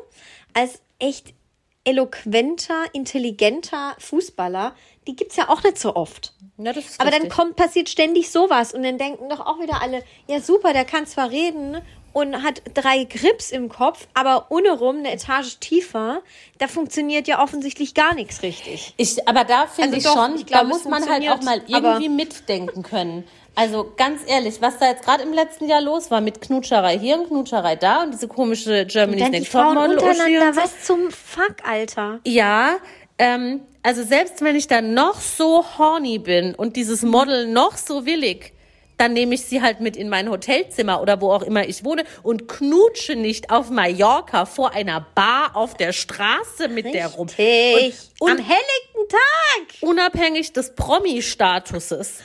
als echt eloquenter, intelligenter Fußballer. Die gibt's ja auch nicht so oft. Ist Aber dann kommt, passiert ständig sowas und dann denken doch auch wieder alle, ja super, der kann zwar reden und hat drei Grips im Kopf, aber ohne rum eine Etage tiefer, da funktioniert ja offensichtlich gar nichts richtig. Ich, aber da finde Also ich doch, schon, ich glaube, da es muss man halt auch mal irgendwie mitdenken können. Also ganz ehrlich, was da jetzt gerade im letzten Jahr los war mit Knutscherei hier und Knutscherei da und diese komische Germany's Next Topmodel untereinander, und so. was zum Fuck, Alter. Ja, ähm, also selbst wenn ich dann noch so horny bin und dieses Model noch so willig, dann nehme ich sie halt mit in mein Hotelzimmer oder wo auch immer ich wohne und knutsche nicht auf Mallorca vor einer Bar auf der Straße mit der rum. Richtig. Und- Am helllichten Tag. unabhängig des Promi-Statuses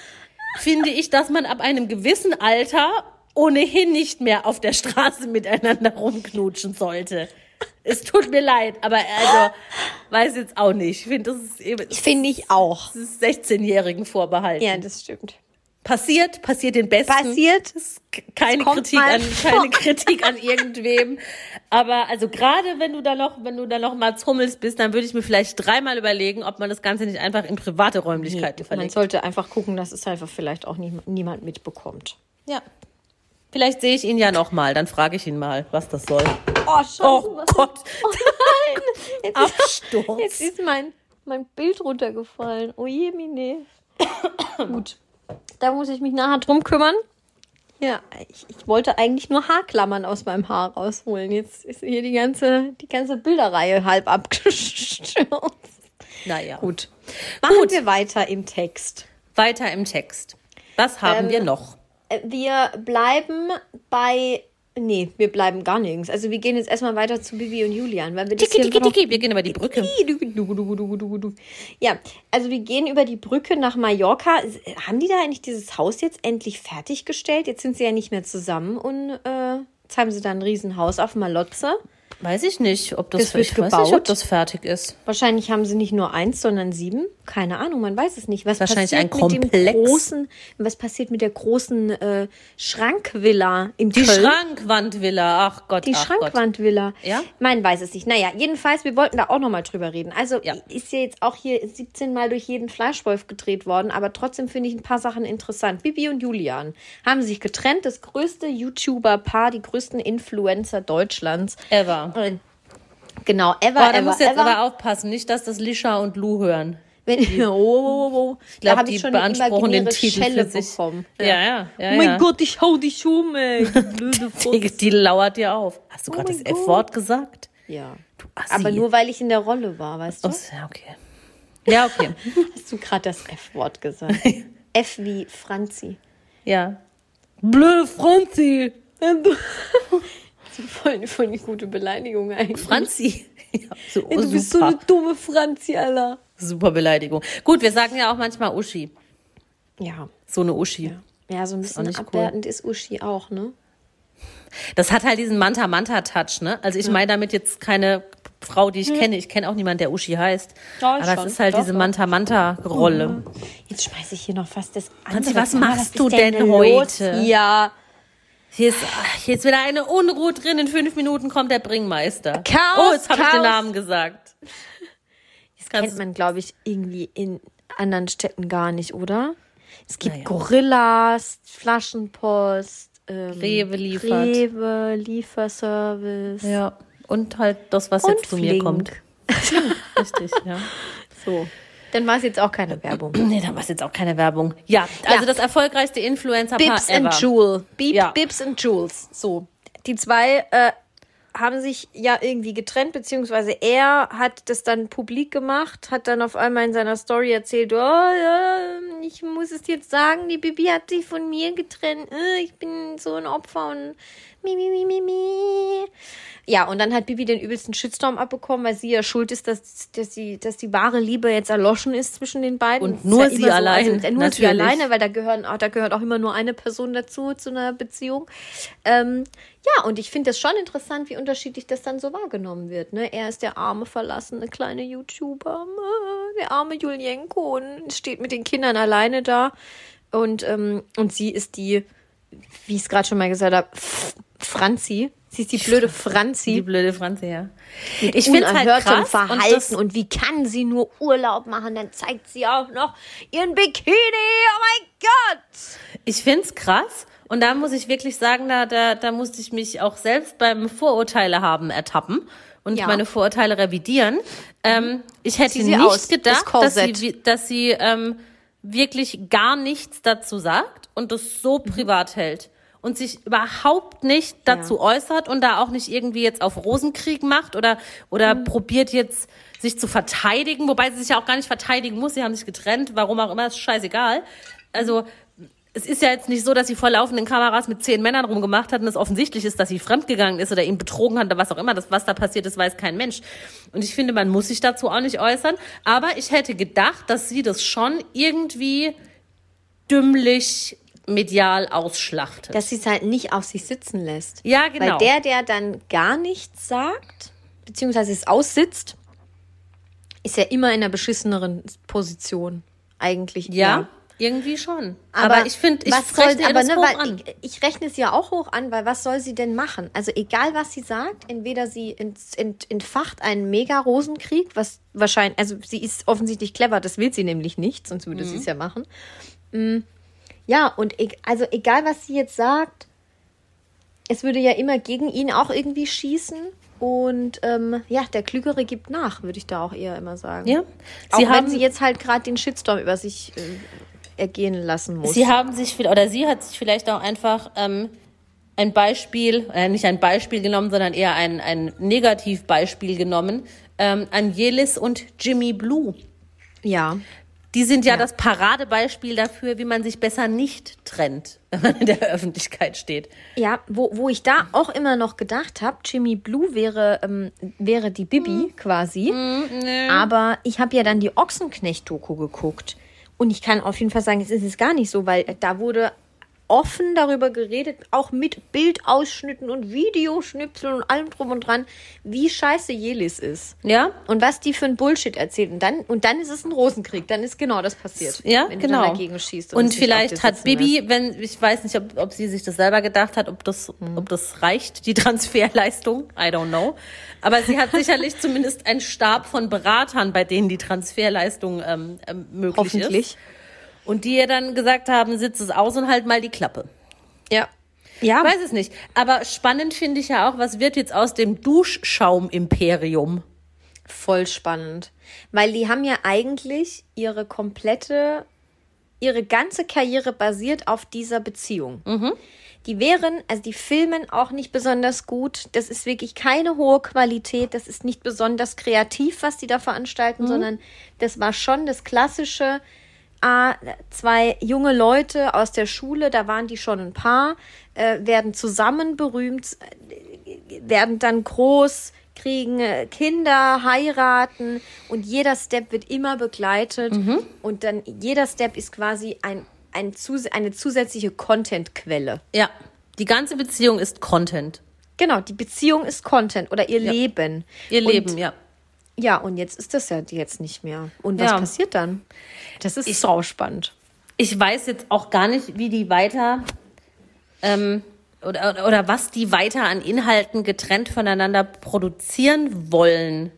finde ich, dass man ab einem gewissen Alter ohnehin nicht mehr auf der Straße miteinander rumknutschen sollte. Es tut mir leid, aber also weiß jetzt auch nicht. Ich finde, das ist eben Finde ich auch. das ist 16-Jährigen vorbehalten. Ja, das stimmt. Passiert, passiert den Besten. Passiert. Keine Kritik an, keine Kritik an irgendwem. Aber also gerade wenn du da noch, wenn du da noch mal Hummels bist, dann würde ich mir vielleicht dreimal überlegen, ob man das Ganze nicht einfach in private Räumlichkeiten Man verlegt. sollte einfach gucken, dass es einfach vielleicht auch nie, niemand mitbekommt. Ja. Vielleicht sehe ich ihn ja noch mal, dann frage ich ihn mal, was das soll. Oh, Scheiße. Oh was Gott, Jetzt ist, Absturz. jetzt ist mein, mein Bild runtergefallen. Oh je, Mine. Gut. Da muss ich mich nachher drum kümmern. Ja, ich, ich wollte eigentlich nur Haarklammern aus meinem Haar rausholen. Jetzt ist hier die ganze, die ganze Bilderreihe halb abgestürzt. Naja. Gut. Machen Gut. wir weiter im Text. Weiter im Text. Was haben Ähm, wir noch? Äh, Wir bleiben bei. Nee, wir bleiben gar nirgends. Also wir gehen jetzt erstmal weiter zu Bibi und Julian, weil wir das Tiki, tiki, tiki. Wir gehen über die Brücke. Ja, also wir gehen über die Brücke nach Mallorca. Haben die da eigentlich dieses Haus jetzt endlich fertiggestellt? Jetzt sind sie ja nicht mehr zusammen und äh, jetzt haben sie da ein Riesenhaus auf Malotze. Weiß ich nicht, ob das, ich weiß nicht, ob gebaut. das fertig ist. Wahrscheinlich haben sie nicht nur eins, sondern sieben. Keine Ahnung, man weiß es nicht. Was Wahrscheinlich passiert ein mit dem Komplex. großen, was passiert mit der großen äh, Schrankvilla in Die Köln? Schrankwandvilla, ach Gott, Die ach Gott. Schrankwandvilla. Ja? Man weiß es nicht. Naja, jedenfalls, wir wollten da auch nochmal drüber reden. Also Ja. ist ja jetzt auch hier 17 Mal durch jeden Fleischwolf gedreht worden, aber trotzdem finde ich ein paar Sachen interessant. Bibi und Julian haben sich getrennt. Das größte YouTuber-Paar, die größten Influencer Deutschlands. Ever. Genau, ever, Boah, da ever, musst du jetzt ever. aber aufpassen, nicht, dass das Lisha und Lou hören. Wenn, oh, oh, oh. glaub, da habe die ich schon beanspruchen den Titel Schelle für sich. bekommen. Ja, ja, ja, oh mein ja. Gott, ich hau dich um, ey. blöde Die, die lauert dir auf. Hast du Oh gerade das. F-Wort gesagt? Ja. Du. Aber nur, weil ich in der Rolle war, weißt du? Oh, ja, okay. Ja, okay. Hast du gerade das F-Wort gesagt? F wie Franzi. ja. Blöde Franzi. Das voll, voll eine gute Beleidigung eigentlich. Franzi. Ja, so, Ey, du bist so eine dumme Franzi, Alter. super Beleidigung. Gut, wir sagen ja auch manchmal Uschi. Ja. So eine Uschi. Ja, so ein bisschen nicht cool. abwertend ist Uschi auch, ne? Das hat halt diesen Manta-Manta-Touch, ne? Also ich meine damit jetzt keine Frau, die ich kenne. Ich kenne auch niemanden, der Uschi heißt. Ja, Aber schon. es ist halt Doch, diese doch. Manta-Manta-Rolle. Jetzt schmeiße ich hier noch fast das Franzi, andere. was Zimmer. machst du denn los heute? Ja. Hier ist, hier ist wieder eine Unruhe drin. In fünf Minuten kommt der Bringmeister. Chaos, oh, jetzt habe ich den. Namen gesagt. Das kennt man, glaube ich, irgendwie in anderen Städten gar nicht, oder? Es gibt Naja. Gorillas, Flaschenpost, ähm, Rewe liefert. Rewe, Lieferservice. Ja. Und halt das, was Und jetzt zu mir kommt. Richtig, ja. So. Dann war es jetzt auch keine Werbung. Nee, da war es jetzt auch keine Werbung. Ja, also Ja. das erfolgreichste Influencer-Paar Bibs ever. and Jewel. Beep, Ja. Bibs and Jules. So. Die zwei äh, haben sich ja irgendwie getrennt, beziehungsweise er hat das dann publik gemacht, hat dann auf einmal in seiner Story erzählt, oh, ja, ich muss es jetzt sagen, die Bibi hat sich von mir getrennt, äh, ich bin so ein Opfer und mi, mi, mi, mi, mi. Ja, und dann hat Bibi den übelsten Shitstorm abbekommen, weil sie ja schuld ist, dass, dass, sie, dass die wahre Liebe jetzt erloschen ist zwischen den beiden. Und nur ja sie so, allein, Also, nur sie natürlich. alleine, weil da gehören, auch- da gehört auch immer nur eine Person dazu, zu einer Beziehung. Ähm, ja, und ich finde das schon interessant, wie unterschiedlich das dann so wahrgenommen wird. Ne? Er ist der arme, verlassene kleine YouTuber, äh, der arme Julienko und steht mit den Kindern alleine da. Und, ähm, und sie ist die, wie ich es gerade schon mal gesagt habe, Franzi. Sie ist die blöde Die Franzi. blöde Franzi, ja. Mit Ich finde es halt krass. Verhalten Und und, wie kann sie nur Urlaub machen? Dann zeigt sie auch noch ihren Bikini. Oh mein Gott! das, ich finde es krass. Und da muss ich wirklich sagen, da, da, da musste ich mich auch selbst beim Vorurteile haben ertappen und Ja. meine Vorurteile revidieren. Ähm, ich hätte sie nicht aus, das gedacht, dass Korsett. sie, dass sie ähm, wirklich gar nichts dazu sagt und das so privat hält. Und sich überhaupt nicht dazu äußert und da auch nicht irgendwie jetzt auf Rosenkrieg macht oder, oder Mhm. probiert jetzt sich zu verteidigen, wobei sie sich ja auch gar nicht verteidigen muss. Sie haben sich getrennt, warum auch immer, ist scheißegal. Also, es ist ja jetzt nicht so, dass sie vor laufenden Kameras mit zehn Männern rumgemacht hat und es offensichtlich ist, dass sie fremdgegangen ist oder ihn betrogen hat oder was auch immer. Das, was da passiert ist, weiß kein Mensch. Und ich finde, man muss sich dazu auch nicht äußern. Aber ich hätte gedacht, dass sie das schon irgendwie dümmlich medial ausschlachtet. Dass sie es halt nicht auf sich sitzen lässt. Ja, genau. Weil der, der dann gar nichts sagt, beziehungsweise es aussitzt, ist ja immer in einer beschisseneren Position. Eigentlich. ja, irgendwie schon. Aber, ich finde, ich was rechne aber ne, weil an. Ich, ich rechne es ja auch hoch an, weil was soll sie denn machen? Also egal, was sie sagt, entweder sie ent, ent, entfacht einen Mega-Rosenkrieg, was wahrscheinlich, also sie ist offensichtlich clever, das will sie nämlich nicht, sonst würde Mhm. sie es ja machen. Mm, Ja, und e also egal, was sie jetzt sagt, es würde ja immer gegen ihn auch irgendwie schießen. Und ähm, ja, der Klügere gibt nach, würde ich da auch eher immer sagen. Ja. Auch Sie wenn haben- sie jetzt halt gerade den Shitstorm über sich äh, ergehen lassen muss. Sie haben sich, oder sie hat sich vielleicht auch einfach ähm, ein Beispiel, äh, nicht ein Beispiel genommen, sondern eher ein, ein Negativbeispiel genommen, ähm, an Jelis und Jimmy Blue. ja. Die sind ja, das Paradebeispiel dafür, wie man sich besser nicht trennt, wenn man in der Öffentlichkeit steht. Ja, wo, wo ich da auch immer noch gedacht habe, Jimmy Blue wäre, ähm, wäre die Bibi quasi. Aber ich habe ja dann die Ochsenknecht-Doku geguckt. Und ich kann auf jeden Fall sagen, es ist es gar nicht so, weil da wurde offen darüber geredet, auch mit Bildausschnitten und Videoschnipseln und allem drum und dran, wie scheiße Jelis ist. Ja. Und was die für ein Bullshit erzählt. Und dann, und dann ist es ein Rosenkrieg. Dann ist genau das passiert. Ja, wenn du genau. dann dagegen schießt. Und, dir vielleicht hat Bibi, lässt. wenn, ich weiß nicht, ob, ob sie sich das selber gedacht hat, ob das, Hm. ob das reicht, die Transferleistung. I don't know. Aber sie hat sicherlich zumindest einen Stab von Beratern, bei denen die Transferleistung ähm, ähm, möglich Hoffentlich. ist. Und die ihr dann gesagt haben, sitz es aus und halt mal die Klappe. Ja. Ja, Ich weiß es nicht. Aber spannend finde ich ja auch, was wird jetzt aus dem Duschschaum-Imperium? voll spannend. Weil die haben ja eigentlich ihre komplette, ihre ganze Karriere basiert auf dieser Beziehung. Die wären, also die filmen auch nicht besonders gut. Das ist wirklich keine hohe Qualität. Das ist nicht besonders kreativ, was die da veranstalten, sondern das war schon das klassische. Ah, zwei junge Leute aus der Schule, da waren die schon ein Paar, äh, werden zusammen berühmt, äh, werden dann groß, kriegen äh, Kinder, heiraten und jeder Step wird immer begleitet und dann jeder Step ist quasi ein, ein zus eine zusätzliche Content-Quelle. Ja. Die ganze Beziehung ist Content. Genau, die Beziehung ist Content oder ihr Leben. Ihr und, Leben, ja. Ja, und jetzt ist das ja jetzt nicht mehr. Und was Ja. passiert dann? Das ist sau spannend. ich weiß jetzt auch gar nicht, wie die weiter ähm, oder, oder- was die weiter an Inhalten getrennt voneinander produzieren wollen.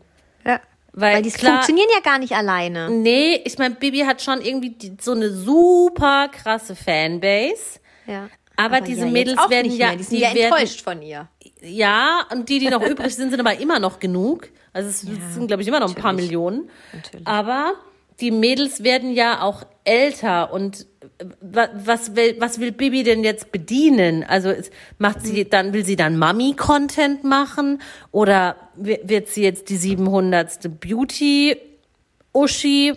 Ja. Weil, Weil die klar, funktionieren ja gar nicht alleine. Nee, ich meine, Bibi hat schon irgendwie die, so eine super krasse Fanbase. Ja. Aber diese jetzt Mädels werden nicht ja- mehr. Die sind die ja werden- enttäuscht von ihr. Ja, und die, die noch übrig sind, sind aber immer noch genug. Also es sind, glaube ich, immer noch ein paar. Millionen. Natürlich. Aber die Mädels werden ja auch älter und äh, wa- was will, was will Bibi denn jetzt bedienen? Also macht sie dann, will sie dann Mami-Content machen? Oder wi- wird sie jetzt die 700. Beauty Uschi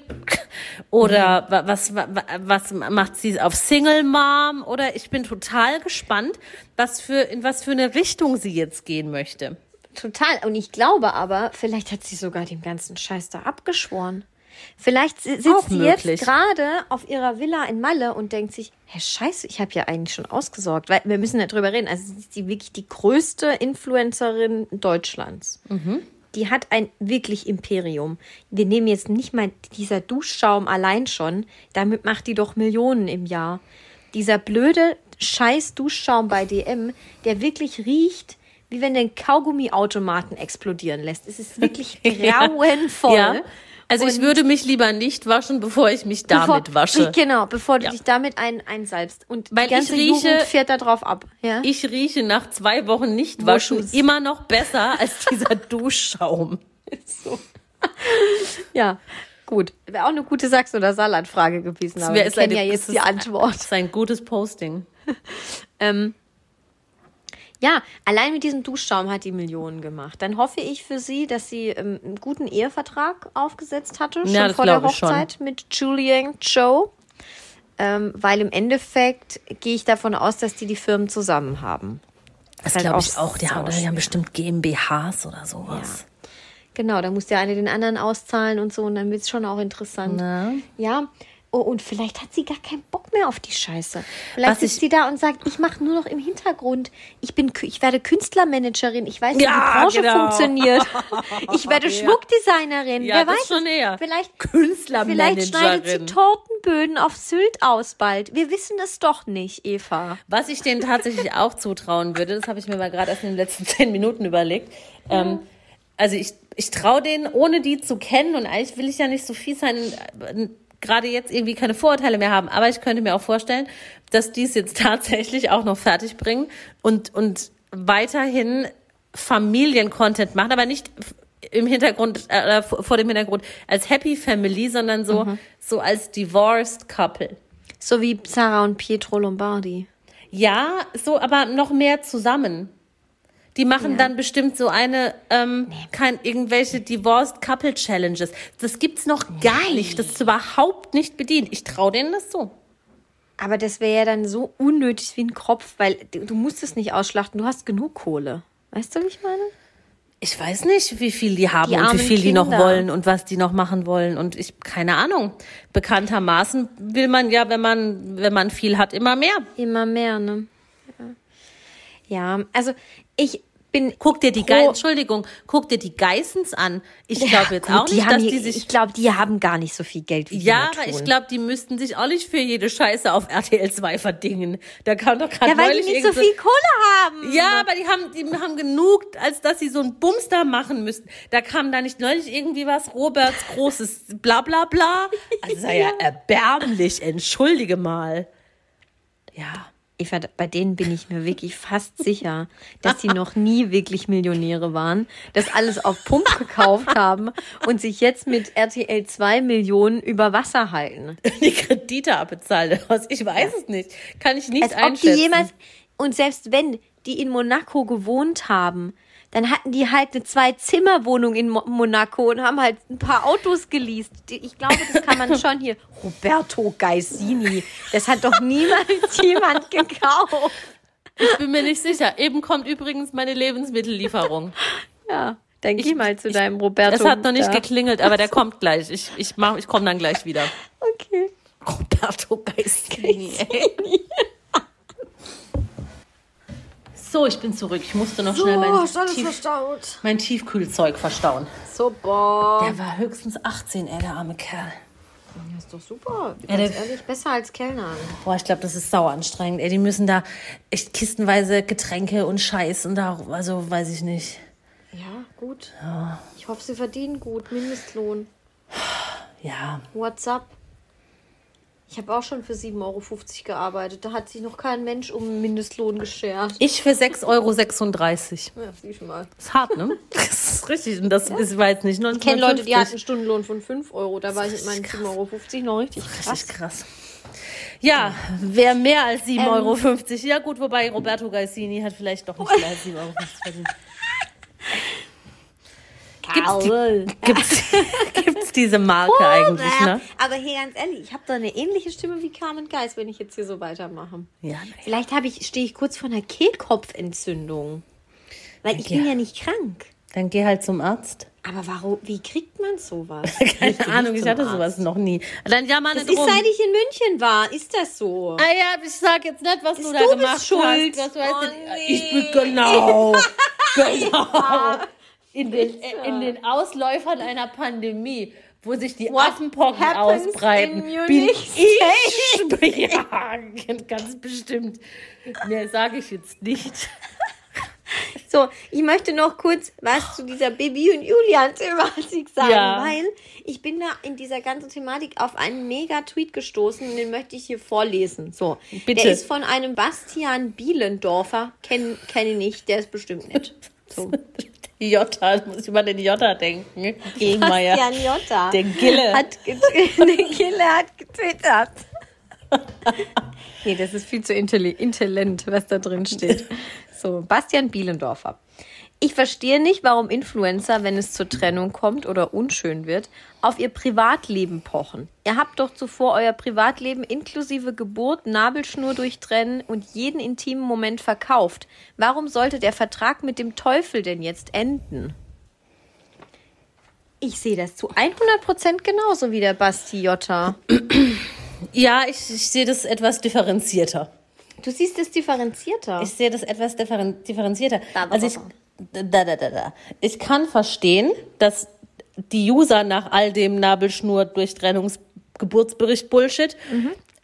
oder wa- was, wa- wa- was macht sie auf Single Mom oder ich bin total gespannt, was für, in was für eine Richtung sie jetzt gehen möchte. Total. Und ich glaube aber, vielleicht hat sie sogar den ganzen Scheiß da abgeschworen. Vielleicht Auch sitzt sie jetzt gerade auf ihrer Villa in Malle und denkt sich, hä, scheiße, ich habe ja eigentlich schon ausgesorgt. Weil wir müssen ja drüber reden. Also sie ist die wirklich die größte Influencerin Deutschlands. Mhm. Die hat ein wirklich Imperium. Wir nehmen jetzt nicht mal dieser Duschschaum allein schon. Damit macht die doch Millionen im Jahr. Dieser blöde scheiß Duschschaum bei DM, der wirklich riecht, wie wenn du den Kaugummiautomaten explodieren lässt. Es ist wirklich grauenvoll. Ja. Also ich würde mich lieber nicht waschen, bevor ich mich damit bevor, wasche. Genau, bevor du Ja. dich damit ein, einsalbst. Und Weil die ganze ich rieche- Jugend fährt da drauf ab. Ja? Ich rieche nach zwei Wochen nicht waschen Moschus. immer noch besser als dieser Duschschaum. ja, gut. Wäre auch eine gute Sachs- oder Salatfrage gewesen. Aber wir kennen ja jetzt ist- die Antwort. Das ist ein gutes Posting. Ähm, ja, allein mit diesem Duschschaum hat die Millionen gemacht. Dann hoffe ich für sie, dass sie ähm, einen guten Ehevertrag aufgesetzt hatte, schon Ja, das vor der. Hochzeit mit Julian Joe. Ähm, weil im Endeffekt gehe ich davon aus, dass die die Firmen zusammen haben. Das halt glaube ich auch. Die haben, die haben bestimmt GmbHs oder sowas. Genau, da muss der eine den anderen auszahlen und so und dann wird es schon auch interessant. Na? Ja. Oh, und vielleicht hat sie gar keinen Bock mehr auf die Scheiße. Vielleicht Was sitzt ich- sie da und sagt, ich mache nur noch im Hintergrund. Ich bin, ich werde Künstlermanagerin. Ich weiß, wie Ja, die Branche genau. funktioniert. Ich werde Schmuckdesignerin. Ja, Wer weiß schon eher. Vielleicht, Künstlermanagerin. vielleicht schneidet sie Tortenböden auf Sylt aus bald. Wir wissen es doch nicht, Eva. Was ich denen tatsächlich auch zutrauen würde, das habe ich mir mal gerade erst in den letzten zehn Minuten überlegt. Ähm, also ich, ich traue denen, ohne die zu kennen, und eigentlich will ich ja nicht so fies sein, äh, gerade jetzt irgendwie keine Vorurteile mehr haben, aber ich könnte mir auch vorstellen, dass die es jetzt tatsächlich auch noch fertig bringen und, und weiterhin Familiencontent machen, aber nicht im Hintergrund, äh, vor vor dem Hintergrund als Happy Family, sondern so, so als Divorced Couple. So wie Sarah und Pietro Lombardi. Ja, so, aber noch mehr zusammen. Die machen Ja. dann bestimmt so eine, ähm, kein, irgendwelche Divorced Couple Challenges. Das gibt's noch gar nicht. Das ist überhaupt nicht bedient. Ich traue denen das so. Aber das wäre ja dann so unnötig wie ein Kropf, weil du, musst es nicht ausschlachten. Du hast genug Kohle. Weißt du, wie ich meine? Ich weiß nicht, wie viel die haben Die und wie viel die noch Kinder. wollen und was die noch machen wollen. Und ich, keine Ahnung. Bekanntermaßen will man ja, wenn man, wenn man viel hat, immer mehr. Immer mehr, ne? Ja, ja also ich bin. Guck dir die Ge Entschuldigung, guck dir die Geissens an. Ich glaube jetzt Gut, auch nicht, dass hier- die sich. Ich glaube, die haben gar nicht so viel Geld wie die ja, aber ich glaube, die müssten sich auch nicht für jede Scheiße auf RTL 2 verdingen. Da kam doch gerade Ja, weil die nicht so viel Kohle haben. Ja, aber die haben, die haben genug, als dass sie so einen Bumster machen müssten. Da kam da nicht neulich irgendwie was, Roberts großes bla bla bla. Also sei ja erbärmlich, entschuldige mal. Ja. Eva, bei denen bin ich mir wirklich fast sicher, dass die noch nie wirklich Millionäre waren, das alles auf Pump gekauft haben und sich jetzt mit RTL 2 Millionen über Wasser halten. Die Kredite abbezahlt. Was? Ich weiß es nicht. Kann ich nicht Als ob die einschätzen. jemals, und selbst wenn die in Monaco gewohnt haben, dann hatten die halt eine Zwei-Zimmer-Wohnung in Mo Monaco und haben halt ein paar Autos geleast. Ich glaube, das kann man schon hier. Roberto Gaisini, das hat doch niemals jemand gekauft. ich bin mir nicht sicher. Eben kommt übrigens meine Lebenmittellieferung. Ja, dann geh mal zu deinem Roberto. Es hat noch nicht da. geklingelt, aber der kommt gleich. Ich, ich, mach- ich komme dann gleich wieder. Okay. Roberto Gaisini, ey. So, ich bin zurück. Ich musste noch schnell mein, Tief, mein Tiefkühlzeug verstauen. Super. Der war höchstens 18, ey, der arme Kerl. Das ist doch super. Ja, Ganz ehrlich, besser als Kellner. Boah, ich glaube, das ist sauer anstrengend. Ey, die müssen da echt kistenweise Getränke und Scheiß und da, also weiß ich nicht. Ja, gut. Ich hoffe, sie verdienen gut. Mindestlohn. Ja, WhatsApp. Ich habe auch schon für 7,50 Euro gearbeitet. Da hat sich noch kein Mensch um Mindestlohn geschert. ich für 6,36 Euro. Ja, sieh mal. Ist hart, ne? Das ist richtig. Und das ist, war jetzt nicht 1950. Ich kenne Leute, die hatten einen Stundenlohn von 5 Euro. Da war ich mit meinen 7,50 Euro noch richtig krass. Richtig krass. Ja, wer mehr als 7,50 Ähm. Euro. Ja gut, wobei Roberto Gaisini hat vielleicht doch nicht mehr als 7,50 Euro verdient. Karl. Gibt's, gibt's diese Marke eigentlich, ne? Aber hier ganz ehrlich, ich habe da eine ähnliche Stimme wie Carmen Geis, wenn ich jetzt hier so weitermache. Ja, naja. Vielleicht habe ich, stehe ich kurz vor einer Kehlkopfentzündung. Weil ich bin Ja. ja nicht krank. Dann geh halt zum Arzt. Aber warum, wie kriegt man sowas? Keine Ich Ahnung, ich hatte Arzt. sowas noch nie. Dann ja mal Das ist, rum. seit ich in München war. Ist das so? Ah ja, ich sag jetzt nicht, was du Du da bist gemacht schuld. hast. Was du Oh, nee. Ich bin genau, genau. In den, in den Ausläufern einer Pandemie, wo sich die What Affenpocken ausbreiten, in bin ich. Ja, ganz bestimmt. Mehr sage ich jetzt nicht. So, ich möchte noch kurz was zu dieser Bibi und Julian-Thematik sagen, Ja. weil ich bin da in dieser ganzen Thematik auf einen Mega-Tweet gestoßen und den möchte ich hier vorlesen. So, Bitte. der ist von einem Bastian Bielendorfer, kenne kenn ihn nicht, der ist bestimmt nett. So. Jota, muss ich mal den Jota denken. Gegenmeier. Bastian Jotta. Der Gille. Hat der Gille hat getwittert. nee, das ist viel zu intelli- intelligent, was da drin steht. So, Bastian Bielendorfer. Ich verstehe nicht, warum Influencer, wenn es zur Trennung kommt oder unschön wird, auf ihr Privatleben pochen. Ihr habt doch zuvor euer Privatleben inklusive Geburt, Nabelschnur durchtrennen und jeden intimen Moment verkauft. Warum sollte der Vertrag mit dem Teufel denn jetzt enden? Ich sehe das zu 100% genauso wie der Basti Jotta. Ja, ich, ich sehe das etwas differenzierter. Du siehst es differenzierter. Ich sehe das etwas differen differenzierter. Da, da, also ich, da. da, da, da, ich kann verstehen, dass die User nach all dem Nabelschnur Durchtrennungsgeburtsbericht Bullshit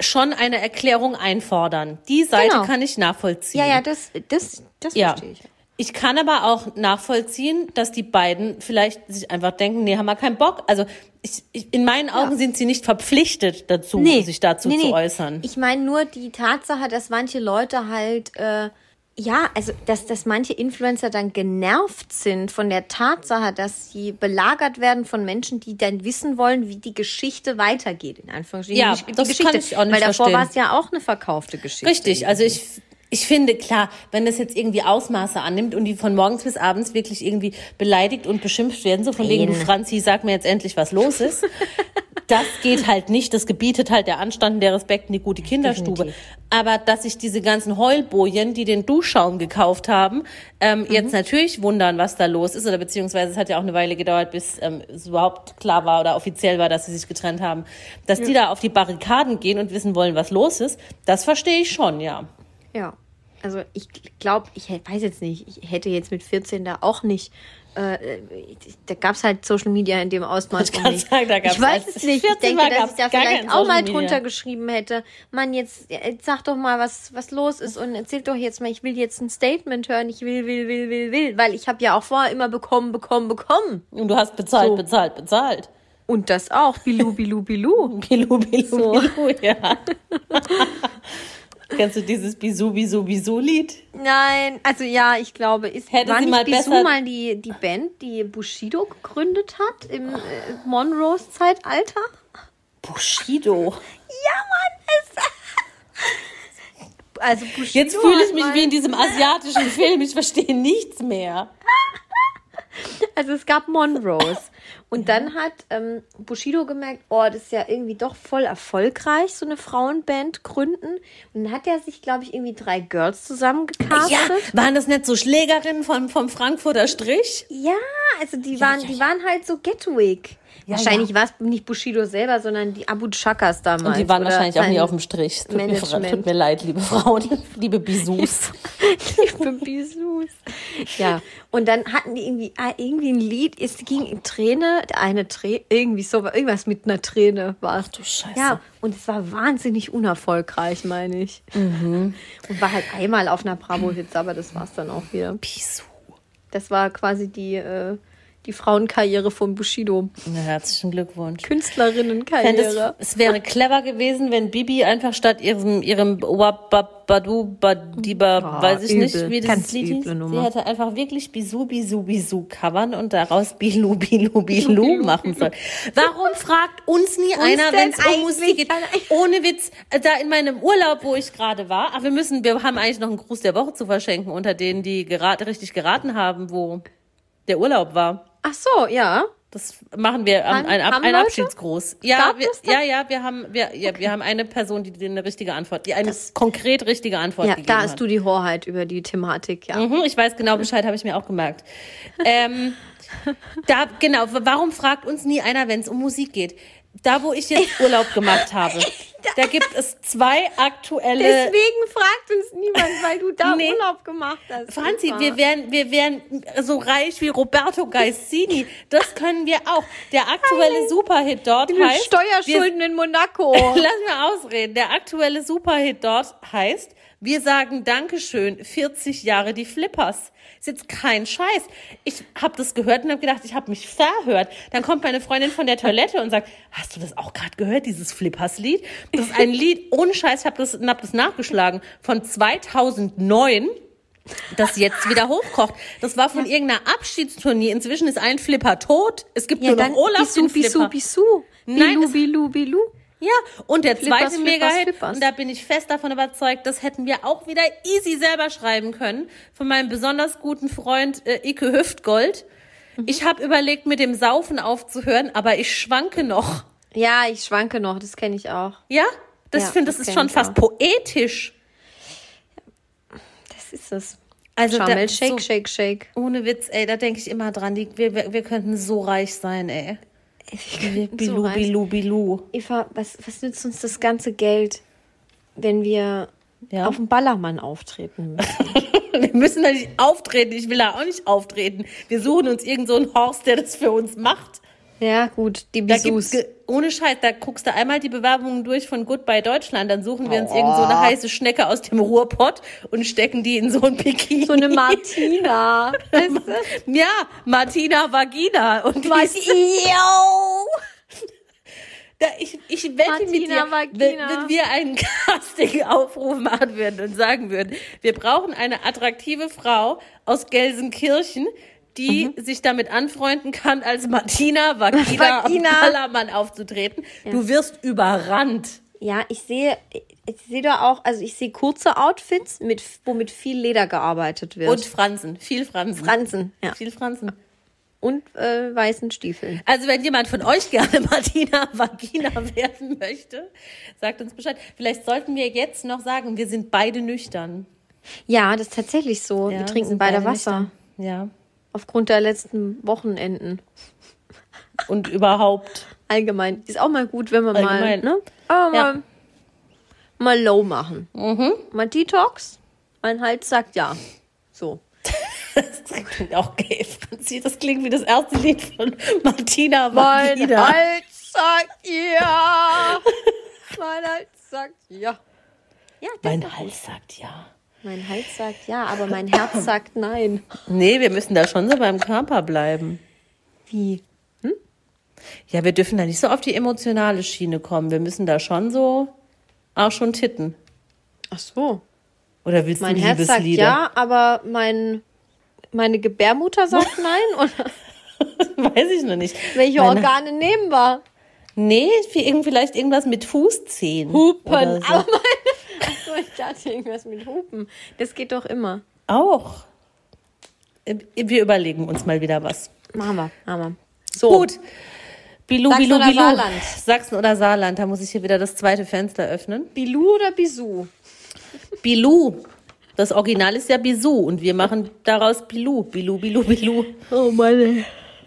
schon eine Erklärung einfordern. Die Seite Genau. kann ich nachvollziehen. ja, ja, das, das, das Ja. verstehe ich. Ich kann aber auch nachvollziehen, dass die beiden vielleicht sich einfach denken, nee, haben wir keinen Bock. Also ich, ich, in meinen Augen sind sie nicht verpflichtet dazu, sich dazu nee, zu nee. äußern. Ich meine nur die Tatsache, dass manche Leute halt, äh, ja, also dass, dass manche Influencer dann genervt sind von der Tatsache, dass sie belagert werden von Menschen, die dann wissen wollen, wie die Geschichte weitergeht, in Anführungsstrichen. Ja, die, das Geschichte. kann ich auch nicht Weil davor war es ja auch eine verkaufte Geschichte. Richtig, also ich, ich finde, klar, wenn das jetzt irgendwie Ausmaße annimmt und die von morgens bis abends wirklich irgendwie beleidigt und beschimpft werden, so von wegen. Franzi, sag mir jetzt endlich, was los ist, Das geht halt nicht. Das gebietet halt der Anstand, der Respekt und die gute Kinderstube. Definitiv. Aber dass sich diese ganzen Heulbojen, die den Duschschaum gekauft haben, ähm, Mhm. jetzt natürlich wundern, was da los ist. Oder beziehungsweise es hat ja auch eine Weile gedauert, bis ähm, es überhaupt klar war oder offiziell war, dass sie sich getrennt haben. Dass die da auf die Barrikaden gehen und wissen wollen, was los ist, das verstehe ich schon, ja. Ja, also ich glaube, ich weiß jetzt nicht, ich hätte jetzt mit 14 da auch nicht, äh, da gab es halt Social Media in dem Ausmaß Ich nicht. sagen, da gab's ich weiß als es nicht. Ich 14 denke, dass ich da vielleicht auch mal drunter geschrieben hätte. Mann, jetzt, jetzt sag doch mal, was, was los ist und erzählt doch jetzt mal, ich will jetzt ein Statement hören, ich will, will, will, will, will, weil ich habe ja auch vorher immer bekommen, bekommen, bekommen. Und du hast bezahlt, So. bezahlt, bezahlt. Und das auch, bilu, bilu, bilu. Bilu, bilu, So. bilu, ja. Kennst du dieses Bisu, Bisu, Bisu-Lied? Nein, also ja, ich glaube, ist Hätte war sie nicht mal Bisou besser- mal die, die Band, die Bushido gegründet hat im äh, Monroes Zeitalter? Bushido. Ja, Mann, es Also Bushido Jetzt fühle ich mich mal, wie in diesem asiatischen Film. Ich verstehe nichts mehr. Also es gab Monroes. Und dann hat ähm, Bushido gemerkt, oh, das ist ja irgendwie doch voll erfolgreich, so eine Frauenband gründen. Und dann hat er sich, glaube ich, irgendwie drei Girls zusammengecastet. Ja, waren das nicht so Schlägerinnen vom, vom Frankfurter Strich? Ja, also die waren, ja, die ja. waren halt so Getwig. Ja, wahrscheinlich ja. war es nicht Bushido selber, sondern die Abu Chakas damals. Und die waren wahrscheinlich auch nie auf dem Strich. Tut mir, tut mir leid, liebe Frauen, liebe Bisous. Liebe Bisous. Ja, und dann hatten die irgendwie, ah, irgendwie ein Lied, es ging in Träne, eine Träne, irgendwie so, irgendwas mit einer Träne war es. du Scheiße. Ja, und es war wahnsinnig unerfolgreich, meine ich. Mhm. Und war halt einmal auf einer Bravo-Hits, aber das war es dann auch wieder. Bisou. Das war quasi die, äh, die Frauenkarriere von Bushido. Na, herzlichen Glückwunsch. Künstlerinnenkarriere. Es, es wäre clever gewesen, wenn Bibi einfach statt ihrem, ihrem Wababadu, Badiba, Ah, weiß ich nicht, übel. wie das Ganz Lied hieß, sie hätte einfach wirklich Bisu, Bisu, Bisu covern und daraus Bilu, Bilu, Bilu machen sollen. Warum fragt uns nie einer, denn wenn es um Musik geht? Ohne Witz, äh, da in meinem Urlaub, wo ich gerade war, ach, wir müssen, wir haben eigentlich noch einen Gruß der Woche zu verschenken unter denen, die gerate, richtig geraten haben, wo der Urlaub war. Ach so, ja. Das machen wir Haben- ein, ein Leute? Abschiedsgruß. Ja, wir, das? ja, ja, wir haben, wir, ja, wir haben eine Person, die dir eine richtige Antwort, die eine konkret richtige Antwort Ja, gegeben da hat. hast du die Hoheit über die Thematik, ja. Mhm, ich weiß genau Bescheid, habe ich mir auch gemerkt. Ähm, da, genau, warum fragt uns nie einer, wenn es um Musik geht? Da, wo ich jetzt Urlaub gemacht habe, da gibt es zwei aktuelle. Deswegen fragt uns niemand, weil du da Nee. Urlaub gemacht hast. Franzi, Super. wir wären, wir wären so reich wie Roberto Gaisini. Das können wir auch. Der aktuelle Superhit dort heißt. Steuerschulden in Monaco. Wir, lass mir ausreden. Der aktuelle Superhit dort heißt, wir sagen Dankeschön, 40 Jahre die Flippers. Ist jetzt kein Scheiß. Ich habe das gehört und habe gedacht, ich habe mich verhört. Dann kommt meine Freundin von der Toilette und sagt, hast du das auch gerade gehört, dieses Flippers-Lied? Das ist ein Lied, ohne Scheiß, ich habe das, hab das nachgeschlagen, von 2009 das jetzt wieder hochkocht. Das war von irgendeiner Abschiedsturnier. Inzwischen ist ein Flipper tot. Es gibt Ja, nur noch Olaf Bisou, den Flipper. Bisou, Bisou. Nein, Bilu, Bilu, Bilu. Ja, und der Flippers, zweite Mega-Hit, und da bin ich fest davon überzeugt, das hätten wir auch wieder easy selber schreiben können, von meinem besonders guten Freund äh, Ike Hüftgold. Mhm. Ich habe überlegt, mit dem Saufen aufzuhören, aber ich schwanke noch. Ja, ich schwanke noch, das kenne ich auch. Ja? Das Ja, finde, das, das ist schon fast auch. poetisch. Das ist es. Also da- shake, so- shake, shake. Ohne Witz, ey, da denke ich immer dran, die, wir, wir könnten so reich sein, ey. Bilu, reich. bilu, bilu. Eva, was, was nützt uns das ganze Geld, wenn wir Ja. auf dem Ballermann auftreten müssen? Wir müssen da nicht auftreten. Ich will da auch nicht auftreten. Wir suchen uns irgend so einen Horst, der das für uns macht. Ja, gut, die Bisous. ohne Scheiß, da guckst du einmal die Bewerbungen durch von Goodbye Deutschland, dann suchen wir uns irgend so eine heiße Schnecke aus dem Ruhrpott und stecken die in so ein Bikini. So eine Martina. weißt du? Ja, Martina Vagina. Und ist, Yo! da, ich, ich wette Martina mit dir, Vagina. wenn, wenn wir einen Casting-Aufruf machen würden und sagen würden, wir brauchen eine attraktive Frau aus Gelsenkirchen, die Mhm. sich damit anfreunden kann, als Martina Vagina, Vagina. Ballermann aufzutreten. Du wirst überrannt. Ja, ich sehe, ich sehe da auch, also ich sehe kurze Outfits, mit, wo mit viel Leder gearbeitet wird. Und Fransen, viel Fransen. Fransen, ja. Viel Fransen. und äh, weißen Stiefeln. Also wenn jemand von euch gerne Martina Vagina werden möchte, sagt uns Bescheid. Vielleicht sollten wir jetzt noch sagen, wir sind beide nüchtern. Ja, das ist tatsächlich so. Ja, wir trinken sind beide beide Wasser. nüchtern. Ja. Aufgrund der letzten Wochenenden. Und überhaupt. Allgemein. Ist auch mal gut, wenn wir Allgemein. mal, ne? Aber Ja. mal, mal low machen. Mhm. Mal Detox. Mein Hals sagt ja. So. Das klingt auch gay, Franzi. Das klingt wie das erste Lied von Martina Mein. Hals sagt ja. mein Hals sagt ja. Ja, Mein Hals sagt ja. Mein Hals sagt ja, aber mein Herz sagt nein. Nee, wir müssen da schon so beim Körper bleiben. Wie? Ja, wir dürfen da nicht so auf die emotionale Schiene kommen. Wir müssen da schon so auch schon titten. Ach so. Oder willst Mein du Herz sagt ja, aber mein, meine Gebärmutter sagt nein. Oder Weiß ich noch nicht. welche Meine- Organe nehmen wir? Nee, vielleicht irgendwas mit Fußzehen. Hupen. So. Aber meine. Achso, ich dachte irgendwas mit Hupen. Das geht doch immer. Auch. Wir überlegen uns mal wieder was. Machen wir. Machen wir. So. Gut. Bilou, Sachsen Bilou, oder Bilou. Saarland? Sachsen oder Saarland. Da muss ich hier wieder das zweite Fenster öffnen. Bilou oder Bisou? Bilou. Das Original ist ja Bisou und wir machen daraus Bilou. Bilou, Bilou, Bilou. Oh meine.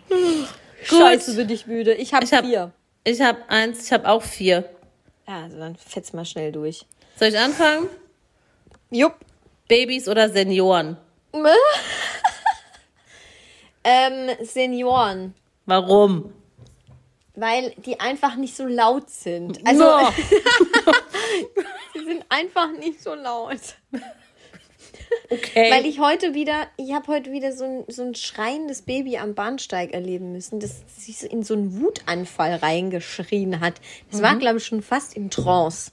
Gut. Scheiße, bin ich müde. Ich habe habe vier. ich hab eins, ich habe auch vier. Ja, also dann fetz mal schnell durch. Soll ich anfangen? Jupp. Babys oder Senioren? Ähm, Senioren. Warum? Weil die einfach nicht so laut sind. Also, No. sie sind einfach nicht so laut. Okay. Weil ich heute wieder, ich habe heute wieder so ein, so ein schreiendes Baby am Bahnsteig erleben müssen, das sich in so einen Wutanfall reingeschrien hat. Das war, glaube ich, schon fast in Trance.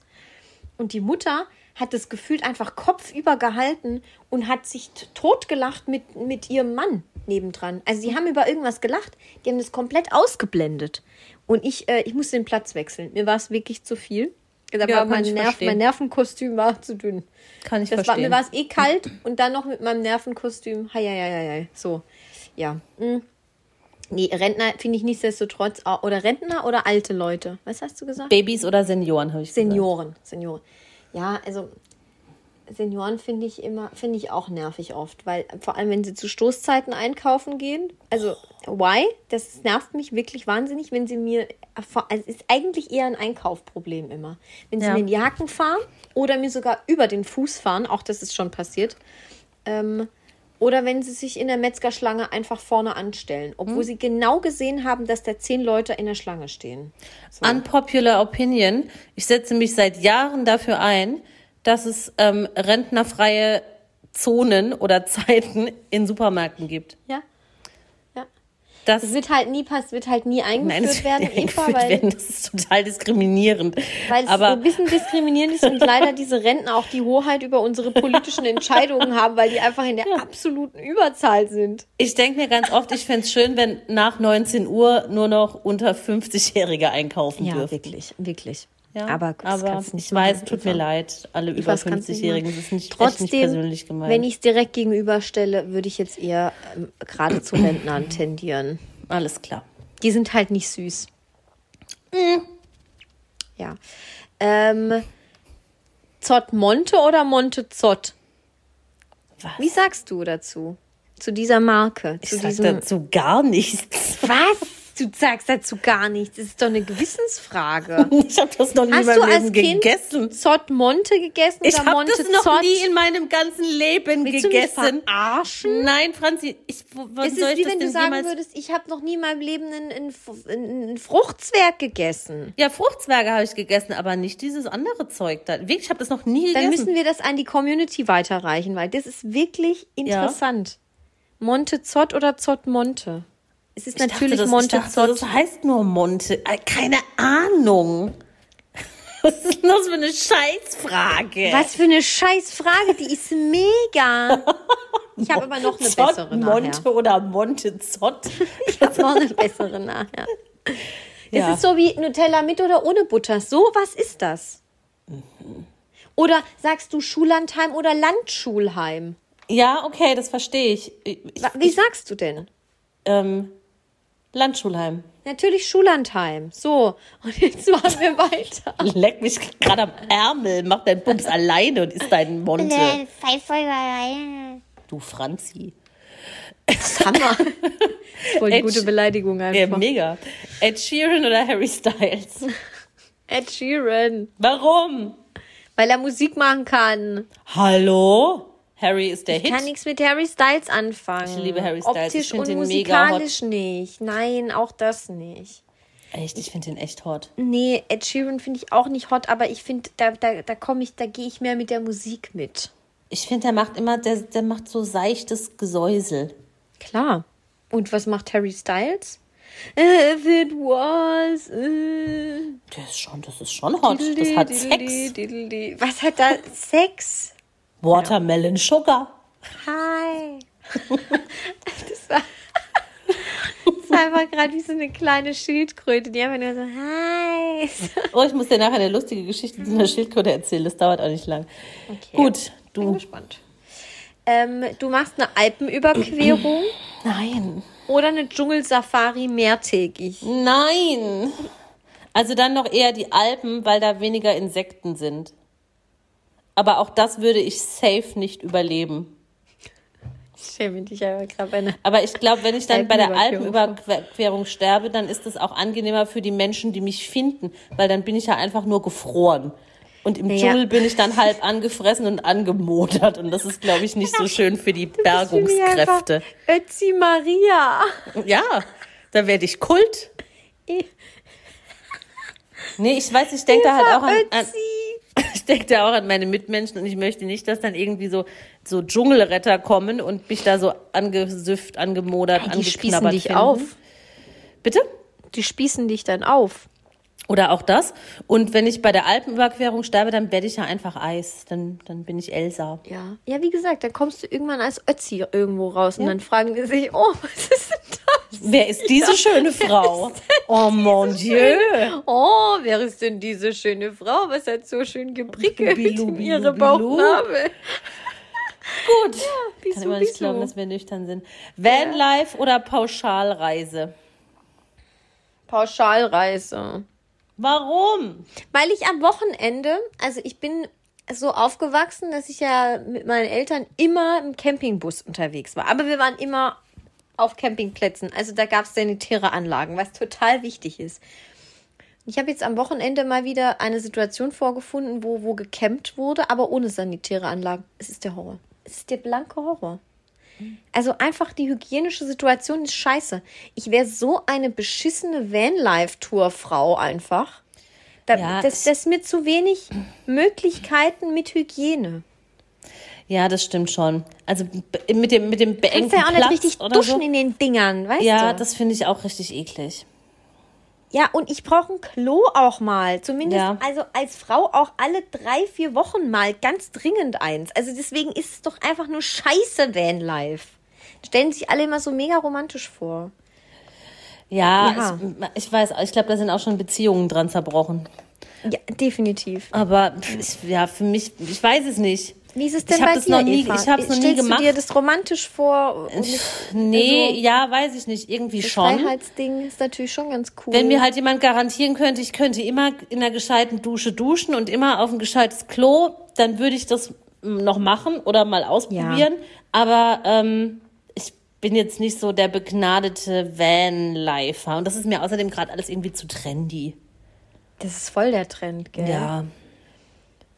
Und die Mutter hat das gefühlt einfach kopfüber gehalten und hat sich totgelacht mit, mit ihrem Mann nebendran. Also die haben über irgendwas gelacht, die haben das komplett ausgeblendet. Und ich, äh, ich musste den Platz wechseln. Mir war es wirklich zu viel. Da Ja, war mein, Nerv, mein Nervenkostüm war zu dünn. Kann ich Das war, verstehen. mir war es eh kalt und dann noch mit meinem Nervenkostüm. Hei, hei, hei, hei. So, ja. Mm. Nee, Rentner finde ich nichtsdestotrotz, oder Rentner oder alte Leute. Was hast du gesagt? Babys oder Senioren, habe ich gesagt. Senioren, Senioren. Ja, also Senioren finde ich immer, finde ich auch nervig oft, weil vor allem, wenn sie zu Stoßzeiten einkaufen gehen, also why? Das nervt mich wirklich wahnsinnig, wenn sie mir, also es ist eigentlich eher ein Einkaufproblem immer. Wenn sie Ja. mir in den Jacken fahren oder mir sogar über den Fuß fahren, auch das ist schon passiert, ähm, oder wenn sie sich in der Metzgerschlange einfach vorne anstellen, obwohl sie genau gesehen haben, dass da zehn Leute in der Schlange stehen. So. Unpopular Opinion. Ich setze mich seit Jahren dafür ein, dass es ähm, rentnerfreie Zonen oder Zeiten in Supermärkten gibt. Ja. Das, Das wird halt nie pass, wird halt nie eingeführt nein, werden, Eva, eingeführt weil, werden. Das ist total diskriminierend. weil es Aber ein bisschen diskriminierend ist und leider diese Rentner auch die Hoheit über unsere politischen Entscheidungen haben, weil die einfach in der absoluten Überzahl sind. ich denke mir ganz oft, ich fände es schön, wenn nach 19 Uhr nur noch unter 50-Jährige einkaufen dürfen. wirklich, wirklich. Ja, aber das aber kannst nicht ich weiß, tut mir Eva. leid, alle über du nicht 50-Jährigen. machen? Das ist nicht, Trotzdem, nicht persönlich gemeint. wenn ich es direkt gegenüberstelle, würde ich jetzt eher ähm, gerade zu Rentnern tendieren. Alles klar. Die sind halt nicht süß. Mm. Ja. Ähm, Zott Monte oder Monte Zott? Was? Wie sagst du dazu? Zu dieser Marke? Ich zu sag diesem. dazu gar nichts. Was? Du sagst dazu gar nichts. Das ist doch eine Gewissensfrage. Ich habe das noch nie Hast in du meinem als Leben Kind gegessen. Zott Monte gegessen Ich oder habe Monte das noch Zott? nie in meinem ganzen Leben Willst du gegessen. verarschen? Nein, Franzi, ich, wann Es soll ist wie wenn du sagen würdest, ich habe noch nie in meinem Leben einen, einen, Fruchtzwerg gegessen. Ja, Fruchtzwerge habe ich gegessen, aber nicht dieses andere Zeug da. Wirklich, ich habe das noch nie Dann gegessen. müssen wir das an die Community weiterreichen, weil das ist wirklich interessant. Monte Zott oder Zott Monte? Es ist ich natürlich dachte, das, Monte ich dachte, Zott. das heißt nur Monte. Äh, Keine Ahnung. Was ist denn das für eine Scheißfrage? Was für eine scheiß Frage, die ist mega. Ich habe aber noch eine Zott, bessere Monte nachher. oder Monte Zott? Ich habe noch eine bessere nachher. Ja. Es ist so wie Nutella mit oder ohne Butter. So was ist das. Oder sagst du Schullandheim oder Landschulheim? Ja, okay, das verstehe ich. Ich- Wie sagst du denn? ähm, Landschulheim. Natürlich Schullandheim. So, und jetzt machen wir weiter. Leck mich gerade am Ärmel, mach deinen Bums alleine und isst deinen Monte. Du Franzi. Hammer. Voll die Ed- gute Beleidigung Ja, einfach. mega. Ed Sheeran oder Harry Styles? Ed Sheeran. Warum? Weil er Musik machen kann. Hallo? Harry ist der Ich kann Hit. nichts mit Harry Styles anfangen. Ich liebe Harry Styles. Ich Optisch find und den mega musikalisch nicht. Nein, auch das nicht. Echt, ich finde den echt hot. Nee, Ed Sheeran finde ich auch nicht hot, aber ich finde, da, da, da komme ich, da gehe ich mehr mit der Musik mit. Ich finde, der macht immer, der, der macht so seichtes Gesäusel. Klar. Und was macht Harry Styles? If it was. Äh, Der ist schon, das ist schon hot. Das hat Sex. Was hat da Sex? Watermelon Sugar. Hi. Das war, das war einfach gerade wie so eine kleine Schildkröte, die einfach nur so, hi. Oh, ich muss dir nachher eine lustige Geschichte zu einer Schildkröte erzählen. Das dauert auch nicht lang. Okay. Gut, Bin du. gespannt. Ähm, du machst eine Alpenüberquerung Nein. oder eine Dschungelsafari mehrtägig. Nein. Also dann noch eher die Alpen, weil da weniger Insekten sind. Aber auch das würde ich safe nicht überleben. Ich schäme dich aber gerade. Aber ich glaube, wenn ich dann bei der Alpenüberquerung. Sterbe, dann ist es auch angenehmer für die Menschen, die mich finden, weil dann bin ich ja einfach nur gefroren. Und im Ja. Dschungel bin ich dann halb angefressen und angemodert. Und das ist, glaube ich, nicht so schön für die Bergungskräfte. Ötzi Maria. Ja, da werde ich Kult. Nee, ich weiß, ich denke da halt auch an, an, Ötzi. Ich denke da auch an meine Mitmenschen und ich möchte nicht, dass dann irgendwie so, so Dschungelretter kommen und mich da so angesüfft, angemodert, Die spießen dich finden. auf. Bitte? Die spießen dich dann auf. Oder auch das. Und wenn ich bei der Alpenüberquerung sterbe, dann werde ich ja einfach Eis. Dann, dann bin ich Elsa. Ja. Ja, wie gesagt, dann kommst du irgendwann als Ötzi irgendwo raus und dann fragen die sich, oh, was ist denn das? Wer ist diese schöne Frau? Oh mon Dieu. Oh, wer ist denn diese schöne Frau? Was hat so schön geprickelt Bilu, bilu, ihre bilu. Bauchnabel? Gut. Bisu, Kann immer nicht bisu. glauben, dass wir nüchtern sind. Vanlife oder Pauschalreise? Pauschalreise. Warum? Weil ich am Wochenende, also ich bin so aufgewachsen, dass ich ja mit meinen Eltern immer im Campingbus unterwegs war. Aber wir waren immer auf Campingplätzen. Also da gab es sanitäre Anlagen, was total wichtig ist. Ich habe jetzt am Wochenende mal wieder eine Situation vorgefunden, wo, wo gecampt wurde, aber ohne sanitäre Anlagen. Es ist der Horror. Es ist der blanke Horror. Also einfach die hygienische Situation ist scheiße. Ich wäre so eine beschissene Vanlife-Tour-Frau einfach. Da, Ja, das, das ist mir zu wenig Möglichkeiten mit Hygiene. Ja, das stimmt schon. Also mit dem, mit dem Kannst beengten ja auch nicht Platz richtig oder duschen so. in den Dingern, weißt Ja, du? das finde ich auch richtig eklig. Ja, und ich brauche ein Klo auch mal. Zumindest, Ja. also als Frau auch alle drei, vier Wochen mal ganz dringend eins. Also deswegen ist es doch einfach nur scheiße Vanlife. Stellen sich alle immer so mega romantisch vor. Ja, Ja. Es, ich weiß, ich glaube, da sind auch schon Beziehungen dran zerbrochen. Ja, definitiv. Aber ich, ja, für mich, ich weiß es nicht. Wie ist es denn Ich bei das dir, noch nie- Eva? ich hab's noch nie Stellst gemacht. du dir das romantisch vor? Nee, Also, ja, weiß ich nicht. Irgendwie das schon. Freiheitsding ist natürlich schon ganz cool. Wenn mir halt jemand garantieren könnte, ich könnte immer in einer gescheiten Dusche duschen und immer auf ein gescheites Klo, dann würde ich das noch machen oder mal ausprobieren. Aber ähm, ich bin jetzt nicht so der begnadete Van-Lifer. Und das ist mir außerdem gerade alles irgendwie zu trendy. das ist voll der Trend, gell? Ja.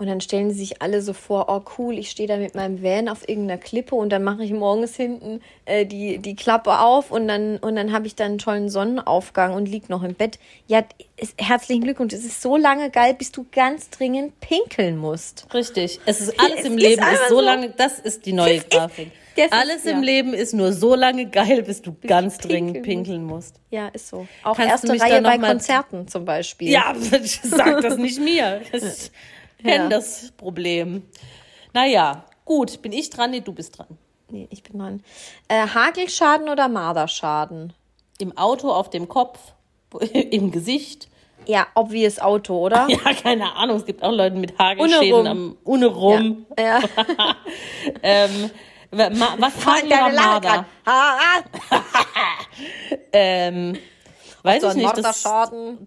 Und dann stellen sie sich alle so vor, oh cool, ich stehe da mit meinem Van auf irgendeiner Klippe und dann mache ich morgens hinten äh, die, die Klappe auf und dann, und dann habe ich dann einen tollen Sonnenaufgang und lieg noch im Bett. Ja, ist, herzlichen Glückwunsch. Es ist so lange geil, bis du ganz dringend pinkeln musst. Richtig. Es ist alles Es im ist Leben ist so so. lange, das ist die neue Das Grafik. das ist- alles im ja. Leben ist nur so lange geil, bis du ganz du dringend pinkeln pinkeln musst. Ja, ist so. Auch Kannst erste Reihe bei Konzerten zum Beispiel. Ja, sag das nicht mir. Ich Ja. das Problem. Naja, gut, bin ich dran? Nee, du bist dran. Nee, ich bin dran. Äh, Hagelschaden oder Marderschaden? Im Auto, auf dem Kopf, im Gesicht. Ja, obvious Auto, oder? Ja, keine Ahnung, es gibt auch Leute mit Ohne Hagelschäden rum. am ohne rum. Ja. Ähm, wa- ma- was Hagel oder Marder? ähm, weiß So ich nicht, das,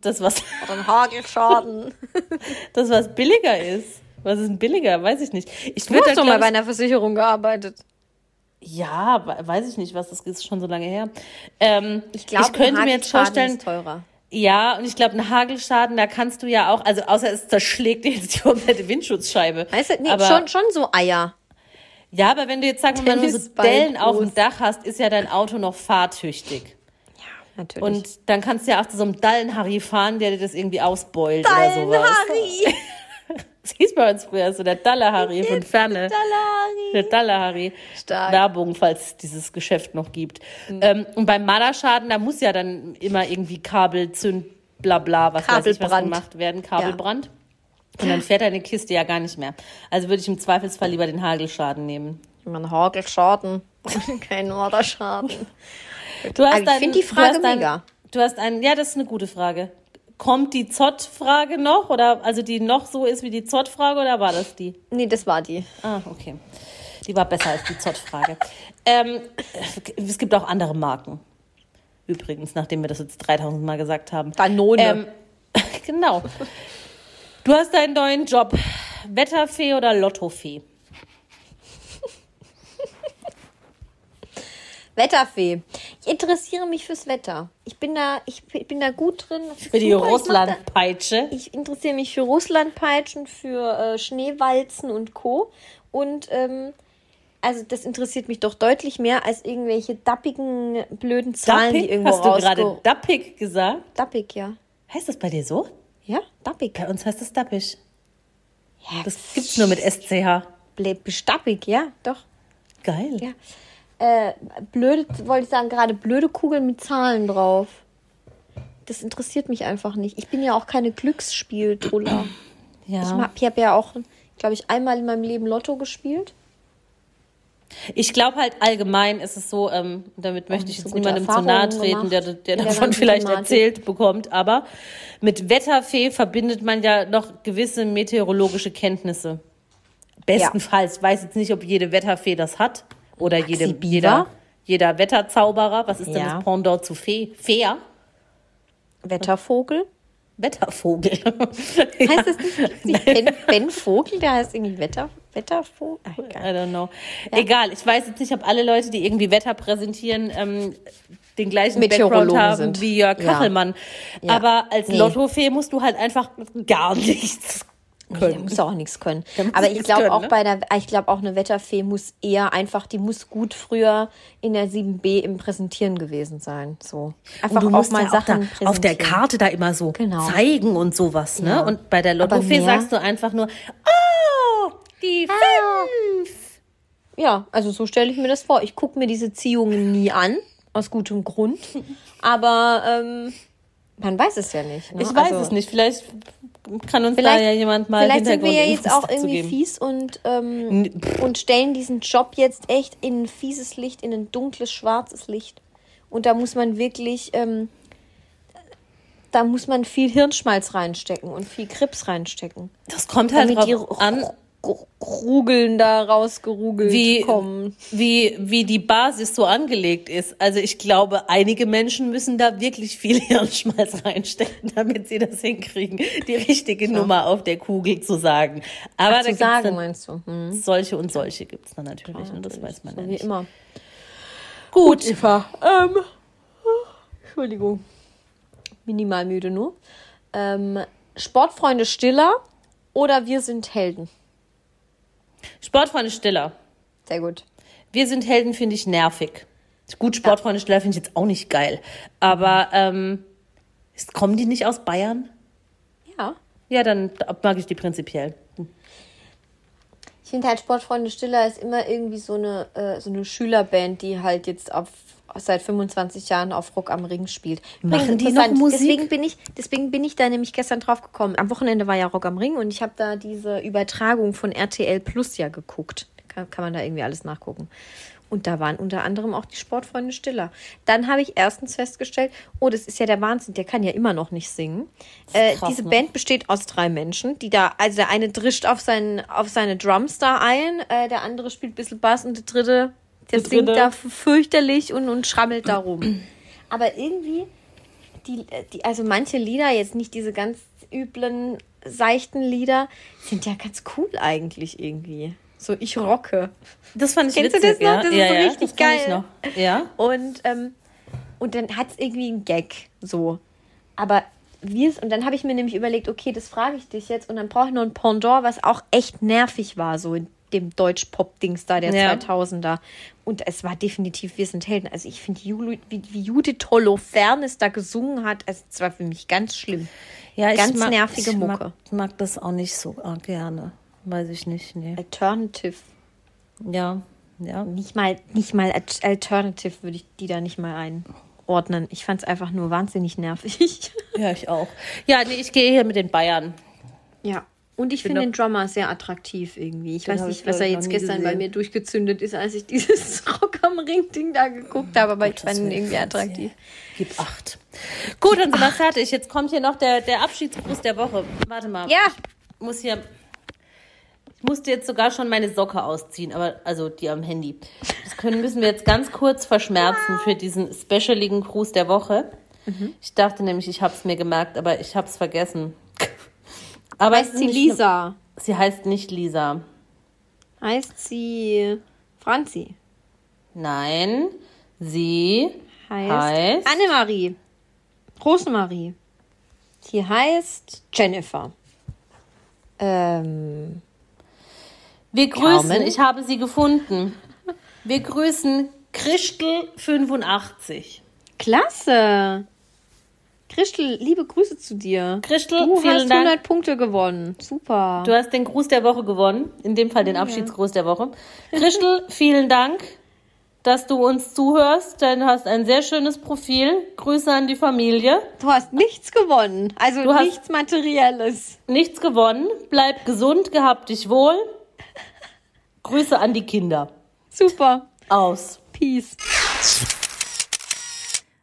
das was, oder ein Hagelschaden. das was billiger ist. Was ist denn billiger? Weiß ich nicht. Ich Du hast da, doch mal bei einer Versicherung gearbeitet. ja, we- weiß ich nicht, was das ist schon so lange her. Ähm, Ich glaube, ich könnte mir jetzt vorstellen, ist teurer. ja, und ich glaube, ein Hagelschaden, da kannst du ja auch, also außer es zerschlägt dir jetzt die komplette Windschutzscheibe. Weißt du, nee, aber, schon, schon so Eier. Ja, aber wenn du jetzt sagen wir mal nur so Dellen auf dem. Dach hast, ist ja dein Auto noch fahrtüchtig. Natürlich. Und dann kannst du ja auch zu so einem Dallenharry fahren, der dir das irgendwie ausbeult oder sowas. Harry. Das hieß bei uns früher so der Dalle-Harry von Ferne. Harry. Der Dalle-Harry. Stark. Werbung, falls es dieses Geschäft noch gibt. Ähm, und beim Marderschaden, da muss ja dann immer irgendwie Kabel, Zünd, bla bla, was weiß ich, was gemacht werden, Kabelbrand. Und dann fährt deine Kiste ja gar nicht mehr. Also würde ich im Zweifelsfall lieber den Hagelschaden nehmen. Man Hagelschaden. Kein Morderschaden. Du hast Aber ich einen- find die du Frage einen- mega. Du hast einen, ja, das ist eine gute Frage. Kommt die Zott-Frage noch? Oder also die noch so ist wie die Zott-Frage oder war das die? Nee, das war die. Ah, okay. Die war besser als die Zott-Frage. ähm, es gibt auch andere Marken. Übrigens, nachdem wir das jetzt 3000 Mal gesagt haben. Danone. Ähm, genau. Du hast deinen neuen Job. Wetterfee oder Lottofee? Wetterfee. Ich interessiere mich fürs Wetter. Ich bin da, ich bin da gut drin. Für die super. Ich Russlandpeitsche. Ich interessiere mich für Russlandpeitschen, für äh, Schneewalzen und Co. Und ähm, also das interessiert mich doch deutlich mehr als irgendwelche dappigen, blöden Zahlen, die Dappig? irgendwo Hast du gerade. Dappig gesagt? Dappig, ja. Heißt das bei dir so? Ja, dappig. Bei uns heißt das Dappig. Ja, Das gibt's nur mit SCH. Stappig, ja, doch. Geil. Ja. Äh, blöde, wollte ich sagen, gerade blöde Kugeln mit Zahlen drauf. Das interessiert mich einfach nicht. Ich bin ja auch keine Glücksspieltruller. Ja. Ich, hab- ich habe ja auch, glaube ich, einmal in meinem Leben Lotto gespielt. Ich glaube halt allgemein ist es so, ähm, damit möchte ich so jetzt gute niemandem zu nahe Erfahrungen treten, der, der der davon vielleicht Thematik. erzählt bekommt, aber mit Wetterfee verbindet man ja noch gewisse meteorologische Kenntnisse. Bestenfalls. Ich weiß jetzt nicht, ob jede Wetterfee das hat oder jede, jeder, jeder Wetterzauberer. Was ist denn Ja. das Pendant zu Fee? Fair? Wettervogel. Wettervogel. Heißt das nicht, nicht ben, ben Vogel? Der heißt irgendwie Wetter, Wettervogel? Ach, I egal. don't know. Egal, ich weiß jetzt nicht, ob alle Leute, die irgendwie Wetter präsentieren, ähm, den gleichen Background haben sind. wie Jörg Ja. Kachelmann. Ja. Aber als Nee. Lottofee musst du halt einfach gar nichts Der können. muss auch nichts können. Aber ich glaube auch ne? bei der, ich glaube auch eine Wetterfee muss eher einfach, die muss gut früher in der 7b im Präsentieren gewesen sein. So. Einfach auch mal ja auch Sachen da auf der. Karte da immer so Genau. zeigen und sowas, ne? Ja. Und bei der Lottofee sagst du einfach nur, oh, die fünf. Ja, also so stelle ich mir das vor. Ich gucke mir diese Ziehungen nie an, aus gutem Grund. Aber ähm, man weiß es ja nicht. Ne? Ich weiß also, es nicht. Vielleicht kann uns Vielleicht, da ja jemand mal vielleicht sind wir ja jetzt auch irgendwie fies und, ähm, und stellen diesen Job jetzt echt in ein fieses Licht, in ein dunkles, schwarzes Licht. Und da muss man wirklich, ähm, da muss man viel Hirnschmalz reinstecken und viel Krips reinstecken. Das kommt halt drauf an, Rugeln da rausgerugelt wie, kommen. wie, wie die Basis so angelegt ist. Also ich glaube, einige Menschen müssen da wirklich viel Hirnschmalz reinstecken, damit sie das hinkriegen, die richtige Nummer auf der Kugel zu sagen. Aber da zu sagen, meinst du? Hm. solche und solche gibt's dann natürlich, und das weiß man So ja wie nicht. immer. Gut, Eva. Ähm, Entschuldigung. Minimal müde nur. Ähm, Sportfreunde Stiller oder wir sind Helden? Sportfreunde Stiller. Sehr gut. Wir sind Helden, finde ich nervig. Gut, Sportfreunde Stiller finde ich jetzt auch nicht geil. Aber ähm, ist- kommen die nicht aus Bayern? Ja. Ja, dann mag ich die prinzipiell. Ich finde halt Sportfreunde Stiller ist immer irgendwie so eine, äh, so eine Schülerband, die halt jetzt auf seit 25 Jahren auf Rock am Ring spielt. Machen die noch Musik? Deswegen bin ich, deswegen bin ich da nämlich gestern drauf gekommen. Am Wochenende war ja Rock am Ring und ich habe da diese Übertragung von RTL Plus ja geguckt. Kann, kann man da irgendwie alles nachgucken. Und da waren unter anderem auch die Sportfreunde Stiller. Dann habe ich erstens festgestellt, oh, das ist ja der Wahnsinn, der kann ja immer noch nicht singen. Äh, krass, diese ne? Band besteht aus drei Menschen, die da, also der eine drischt auf, seinen, auf seine Drums da ein, äh, der andere spielt ein bisschen Bass und der dritte, der singt da fürchterlich und, und schrammelt da rum. aber irgendwie, die, die, also manche Lieder, jetzt nicht diese ganz üblen, seichten Lieder, sind ja ganz cool eigentlich irgendwie. So, ich rocke. Das fand ich Kennst witzig, du das noch? ja. Das ist ja, so ja, richtig das kenn ich geil. Noch. Ja. Und, ähm, und dann hat es irgendwie einen Gag, so. Aber wie es, und dann habe ich mir nämlich überlegt, okay, das frage ich dich jetzt und dann brauche ich noch ein Pendant, was auch echt nervig war, so in dem Deutsch-Pop-Dings da, der Ja. 2000er. Und es war definitiv Wir sind Helden. Also ich finde, wie, wie Judith Holofernes da gesungen hat, also es war für mich ganz schlimm. ja ich Ganz mag, nervige ich Mucke. Mag, mag das auch nicht so arg gerne. Weiß ich nicht, nee. Alternative. Ja, ja. Nicht mal, nicht mal Al- Alternative würde ich die da nicht mal einordnen. Ich fand es einfach nur wahnsinnig nervig. Ja, ich auch. Ja, nee, ich gehe hier mit den Bayern. Ja. Und ich finde den Drummer sehr attraktiv irgendwie. Ich weiß nicht, ich, was er ich, jetzt gestern bei gesehen. mir durchgezündet ist, als ich dieses Rock am Ring-Ding da geguckt habe, aber ich Gottes fand ihn irgendwie attraktiv. Gib acht. Gut, dann sind wir fertig. Jetzt kommt hier noch der, der Abschiedsgruß der Woche. Warte mal. Ja, Ich muss hier. Ich musste jetzt sogar schon meine Socke ausziehen, aber also die am Handy. Das können, müssen wir jetzt ganz kurz verschmerzen für diesen specialigen Gruß der Woche. Mhm. Ich dachte nämlich, ich habe es mir gemerkt, aber ich habe es vergessen. Aber heißt sie Lisa? schlimm. Sie heißt nicht Lisa. Heißt sie Franzi? Nein, sie Heißt, heißt Annemarie. Rosemarie. Sie heißt Jennifer. Ähm, Wir grüßen, Carmen? ich habe sie gefunden. Wir grüßen Christel85. klasse. Christel, liebe Grüße zu dir. Christel, du hast Dank. 100 Punkte gewonnen. Super. Du hast den Gruß der Woche gewonnen, in dem Fall den Abschiedsgruß der Woche. Christel, vielen Dank, dass du uns zuhörst. Denn du hast ein sehr schönes Profil. Grüße an die Familie. Du hast nichts gewonnen. Also Du hast- nichts Materielles. Nichts gewonnen. Bleib gesund, gehabt dich wohl. Grüße an die Kinder. Super. Aus. Peace.